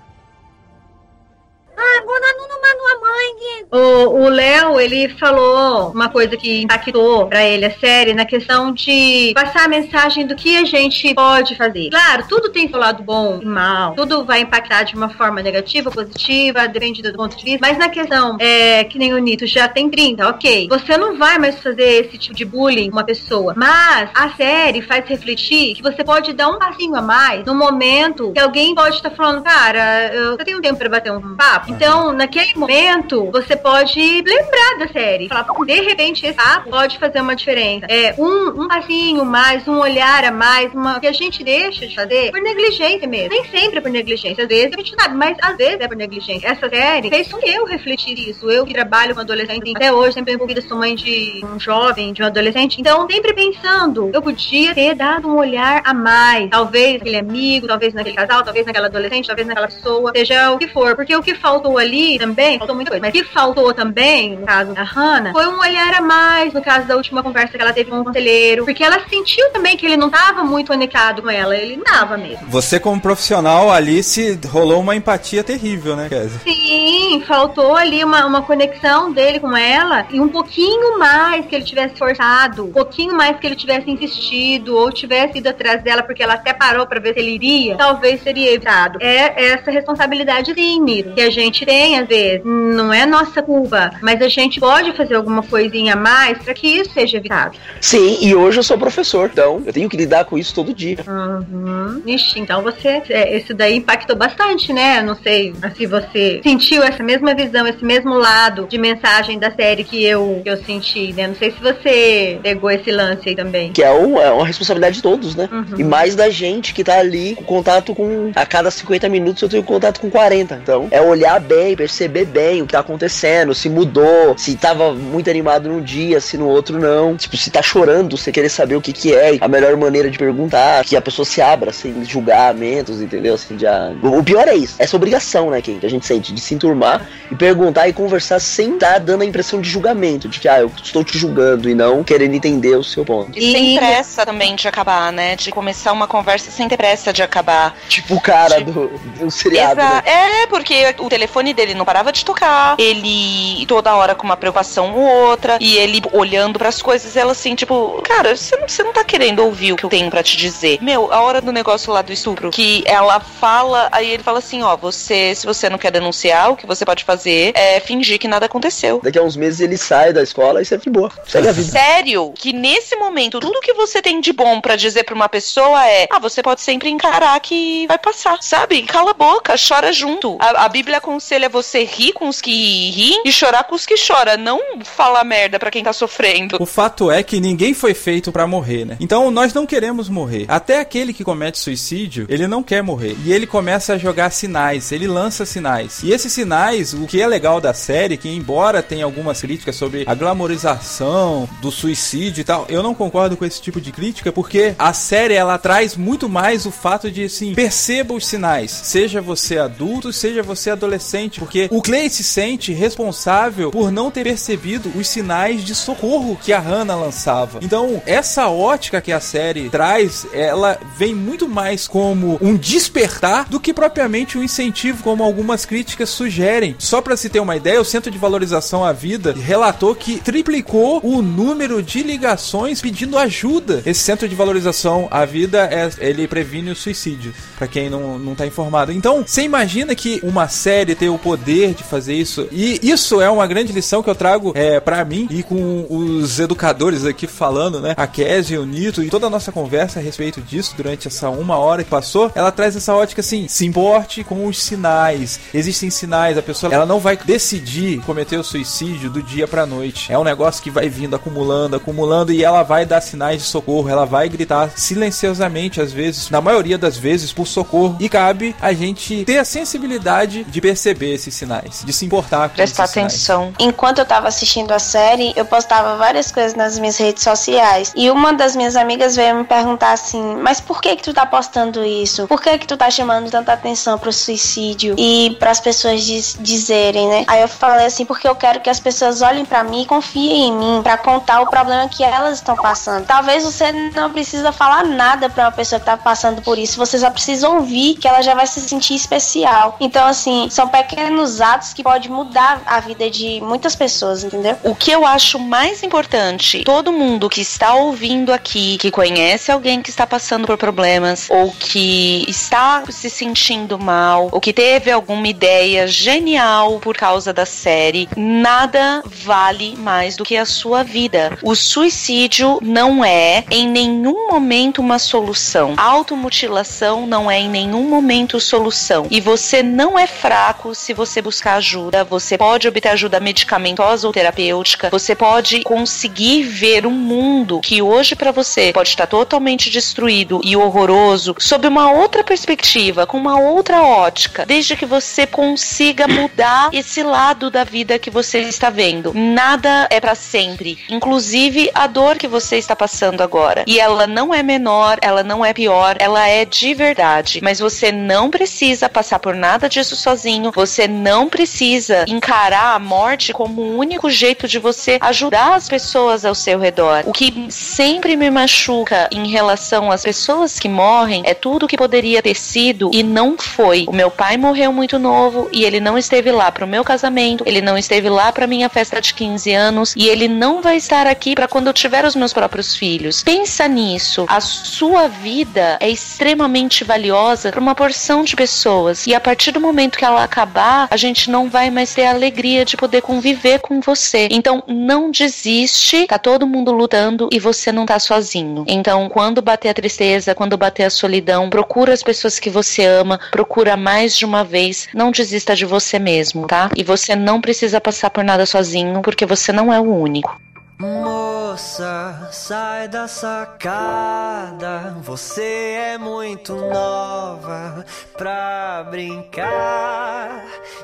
O Léo, ele falou uma coisa que impactou pra ele a série na questão de passar a mensagem do que a gente pode fazer. Claro, tudo tem seu lado bom e mal, tudo vai impactar de uma forma negativa ou positiva, depende do ponto de vista, mas na questão, é, que nem o Nito já tem 30, ok, você não vai mais fazer esse tipo de bullying com uma pessoa, mas a série faz refletir que você pode dar um passinho a mais no momento que alguém pode estar falando, cara, eu eu tenho tempo pra bater um papo, então naquele momento você pode lembrar da série, falar, de repente esse papo pode fazer uma diferença. É um, um passinho mais, um olhar a mais, uma que a gente deixa de fazer por negligência mesmo. Nem sempre é por negligência, às vezes a gente sabe, mas às vezes é por negligência. Essa série fez com que eu refletir isso. Eu que trabalho com adolescente, até hoje sempre envolvida, sou mãe de um jovem, de um adolescente, então sempre pensando, eu podia ter dado um olhar a mais, talvez naquele amigo, talvez naquele casal, talvez naquela adolescente, talvez naquela pessoa, seja o que for, porque o que faltou ali também, faltou muita coisa, mas o que faltou também, no caso da Hannah, foi um olhar a mais, no caso da última conversa que ela teve com o conselheiro, porque ela sentiu também que ele não tava muito conectado com ela, ele não tava mesmo. Você, como profissional, Alice, rolou uma empatia terrível, né, Kézia? Sim, faltou ali uma, uma conexão dele com ela e um pouquinho mais que ele tivesse forçado, um pouquinho mais que ele tivesse insistido ou tivesse ido atrás dela porque ela até parou pra ver se ele iria, talvez seria evitado. É essa responsabilidade sim, que a gente tem às vezes. Não é nossa culpa, mas a gente pode fazer alguma coisinha a mais pra que isso seja evitado. Sim, e hoje eu sou professor, então eu tenho que lidar com isso todo dia. Uhum. Ixi, então você. é, Esse daí impactou bastante, né? Não sei se você sentiu essa mesma visão, esse mesmo lado de mensagem da série que eu, que eu senti, né? Não sei se você pegou esse lance aí também. Que é, um- é uma responsabilidade de todos, né? Uhum. E mais da gente que tá ali com contato com. A cada 50 minutos eu tenho contato com 40. Então é olhar bem, perceber bem o que tá acontecendo, se mudou, se tava muito animado num dia, se no outro não. Tipo, se tá chorando, você querer saber o que que é, a melhor maneira de perguntar, que a pessoa se abra sem julgamentos, entendeu? Assim, já... O pior é isso, essa obrigação, né, que a gente sente, de se enturmar e perguntar e conversar sem estar dando a impressão de julgamento, de que, ah, eu estou te julgando e não querendo entender o seu ponto. E sem pressa também de acabar, né? De começar uma conversa sem ter pressa de acabar. Tipo o cara do, do seriado, Exa- né? É, porque o telefone dele não parava de tocar. Ele toda hora com uma preocupação ou outra. E ele olhando pras coisas, ela assim, tipo, cara, você não, você não tá querendo ouvir o que eu tenho pra te dizer. Meu, a hora do negócio lá do estupro, que ela fala, aí ele fala assim: ó, você, se você não quer denunciar, o que você pode fazer é fingir que nada aconteceu. Daqui a uns meses ele sai da escola e você de boa. Segue a vida. Sério, que nesse momento tudo que você tem de bom pra dizer pra uma pessoa é: ah, você pode sempre encarar que vai passar, sabe? Cala a boca, chora junto. A, a Bíblia aconselha você rir com os que e chorar com os que choram, não falar merda pra quem tá sofrendo. O fato é que ninguém foi feito pra morrer, né? Então nós não queremos morrer. Até aquele que comete suicídio, ele não quer morrer. E ele começa a jogar sinais, ele lança sinais. E esses sinais, o que é legal da série, que embora tenha algumas críticas sobre a glamorização do suicídio e tal, eu não concordo com esse tipo de crítica, porque a série ela traz muito mais o fato de assim, perceba os sinais. Seja você adulto, seja você adolescente, porque o Clay se sente responsável por não ter percebido os sinais de socorro que a Hannah lançava. Então, essa ótica que a série traz, ela vem muito mais como um despertar do que propriamente um incentivo, como algumas críticas sugerem. Só para se ter uma ideia, o Centro de Valorização à Vida relatou que triplicou o número de ligações pedindo ajuda. Esse Centro de Valorização à Vida, é, ele previne o suicídio, para quem não, não tá informado. Então, você imagina que uma série tem o poder de fazer isso e isso é uma grande lição que eu trago é, para mim e com os educadores aqui falando, né? A Kézia o Nito e toda a nossa conversa a respeito disso durante essa uma hora que passou, ela traz essa ótica assim, se importe com os sinais. Existem sinais, a pessoa ela não vai decidir cometer o suicídio do dia pra noite. É um negócio que vai vindo, acumulando, acumulando, e ela vai dar sinais de socorro, ela vai gritar silenciosamente, às vezes, na maioria das vezes, por socorro. E cabe a gente ter a sensibilidade de perceber esses sinais, de se importar com Prestar atenção. Enquanto eu tava assistindo a série, eu postava várias coisas nas minhas redes sociais. E uma das minhas amigas veio me perguntar assim: Mas por que que tu tá postando isso? Por que que tu tá chamando tanta atenção pro suicídio e pras pessoas diz- dizerem, né? Aí eu falei assim: Porque eu quero que as pessoas olhem pra mim e confiem em mim pra contar o problema que elas estão passando. Talvez você não precisa falar nada pra uma pessoa que tá passando por isso. Você só precisa ouvir que ela já vai se sentir especial. Então, assim, são pequenos atos que podem mudar a vida de muitas pessoas, entendeu? O que eu acho mais importante, todo mundo que está ouvindo aqui, que conhece alguém que está passando por problemas, ou que está se sentindo mal, ou que teve alguma ideia genial por causa da série, nada vale mais do que a sua vida. O suicídio não é em nenhum momento uma solução. Automutilação não é em nenhum momento solução. E você não é fraco se você buscar ajuda. Você pode obter ajuda medicamentosa ou terapêutica. Você pode conseguir ver um mundo que hoje para você pode estar totalmente destruído e horroroso sob uma outra perspectiva, com uma outra ótica, desde que você consiga mudar esse lado da vida que você está vendo. Nada é para sempre, inclusive a dor que você está passando agora. E ela não é menor, ela não é pior, ela é de verdade. Mas você não precisa passar por nada disso sozinho. Você não precisa encarar a morte como o único jeito de você ajudar as pessoas ao seu redor. O que sempre me machuca em relação às pessoas que morrem é tudo que poderia ter sido e não foi. O meu pai morreu muito novo e ele não esteve lá pro meu casamento, ele não esteve lá pra minha festa de 15 anos e ele não vai estar aqui para quando eu tiver os meus próprios filhos. Pensa nisso. A sua vida é extremamente valiosa para uma porção de pessoas e a partir do momento que ela acabar, a gente não vai mais ter a alegria de poder conviver com você. Então não desiste, tá todo mundo lutando e você não tá sozinho. Então quando bater a tristeza, quando bater a solidão, procura as pessoas que você ama, procura mais de uma vez, não desista de você mesmo, tá? E você não precisa passar por nada sozinho, porque você não é o único. Moça, sai da sacada. Você é muito nova pra brincar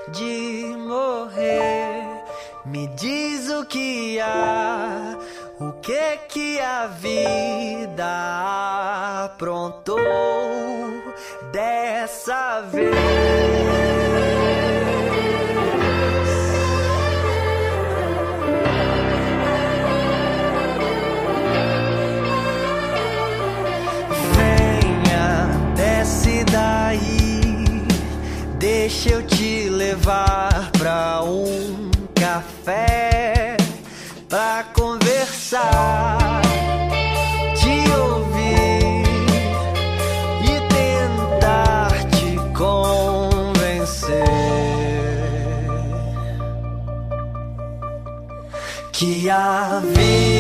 de morrer. Me diz o que há, o que que a vida aprontou dessa vez. Eu te levar pra um café pra conversar, te ouvir e tentar te convencer que a vida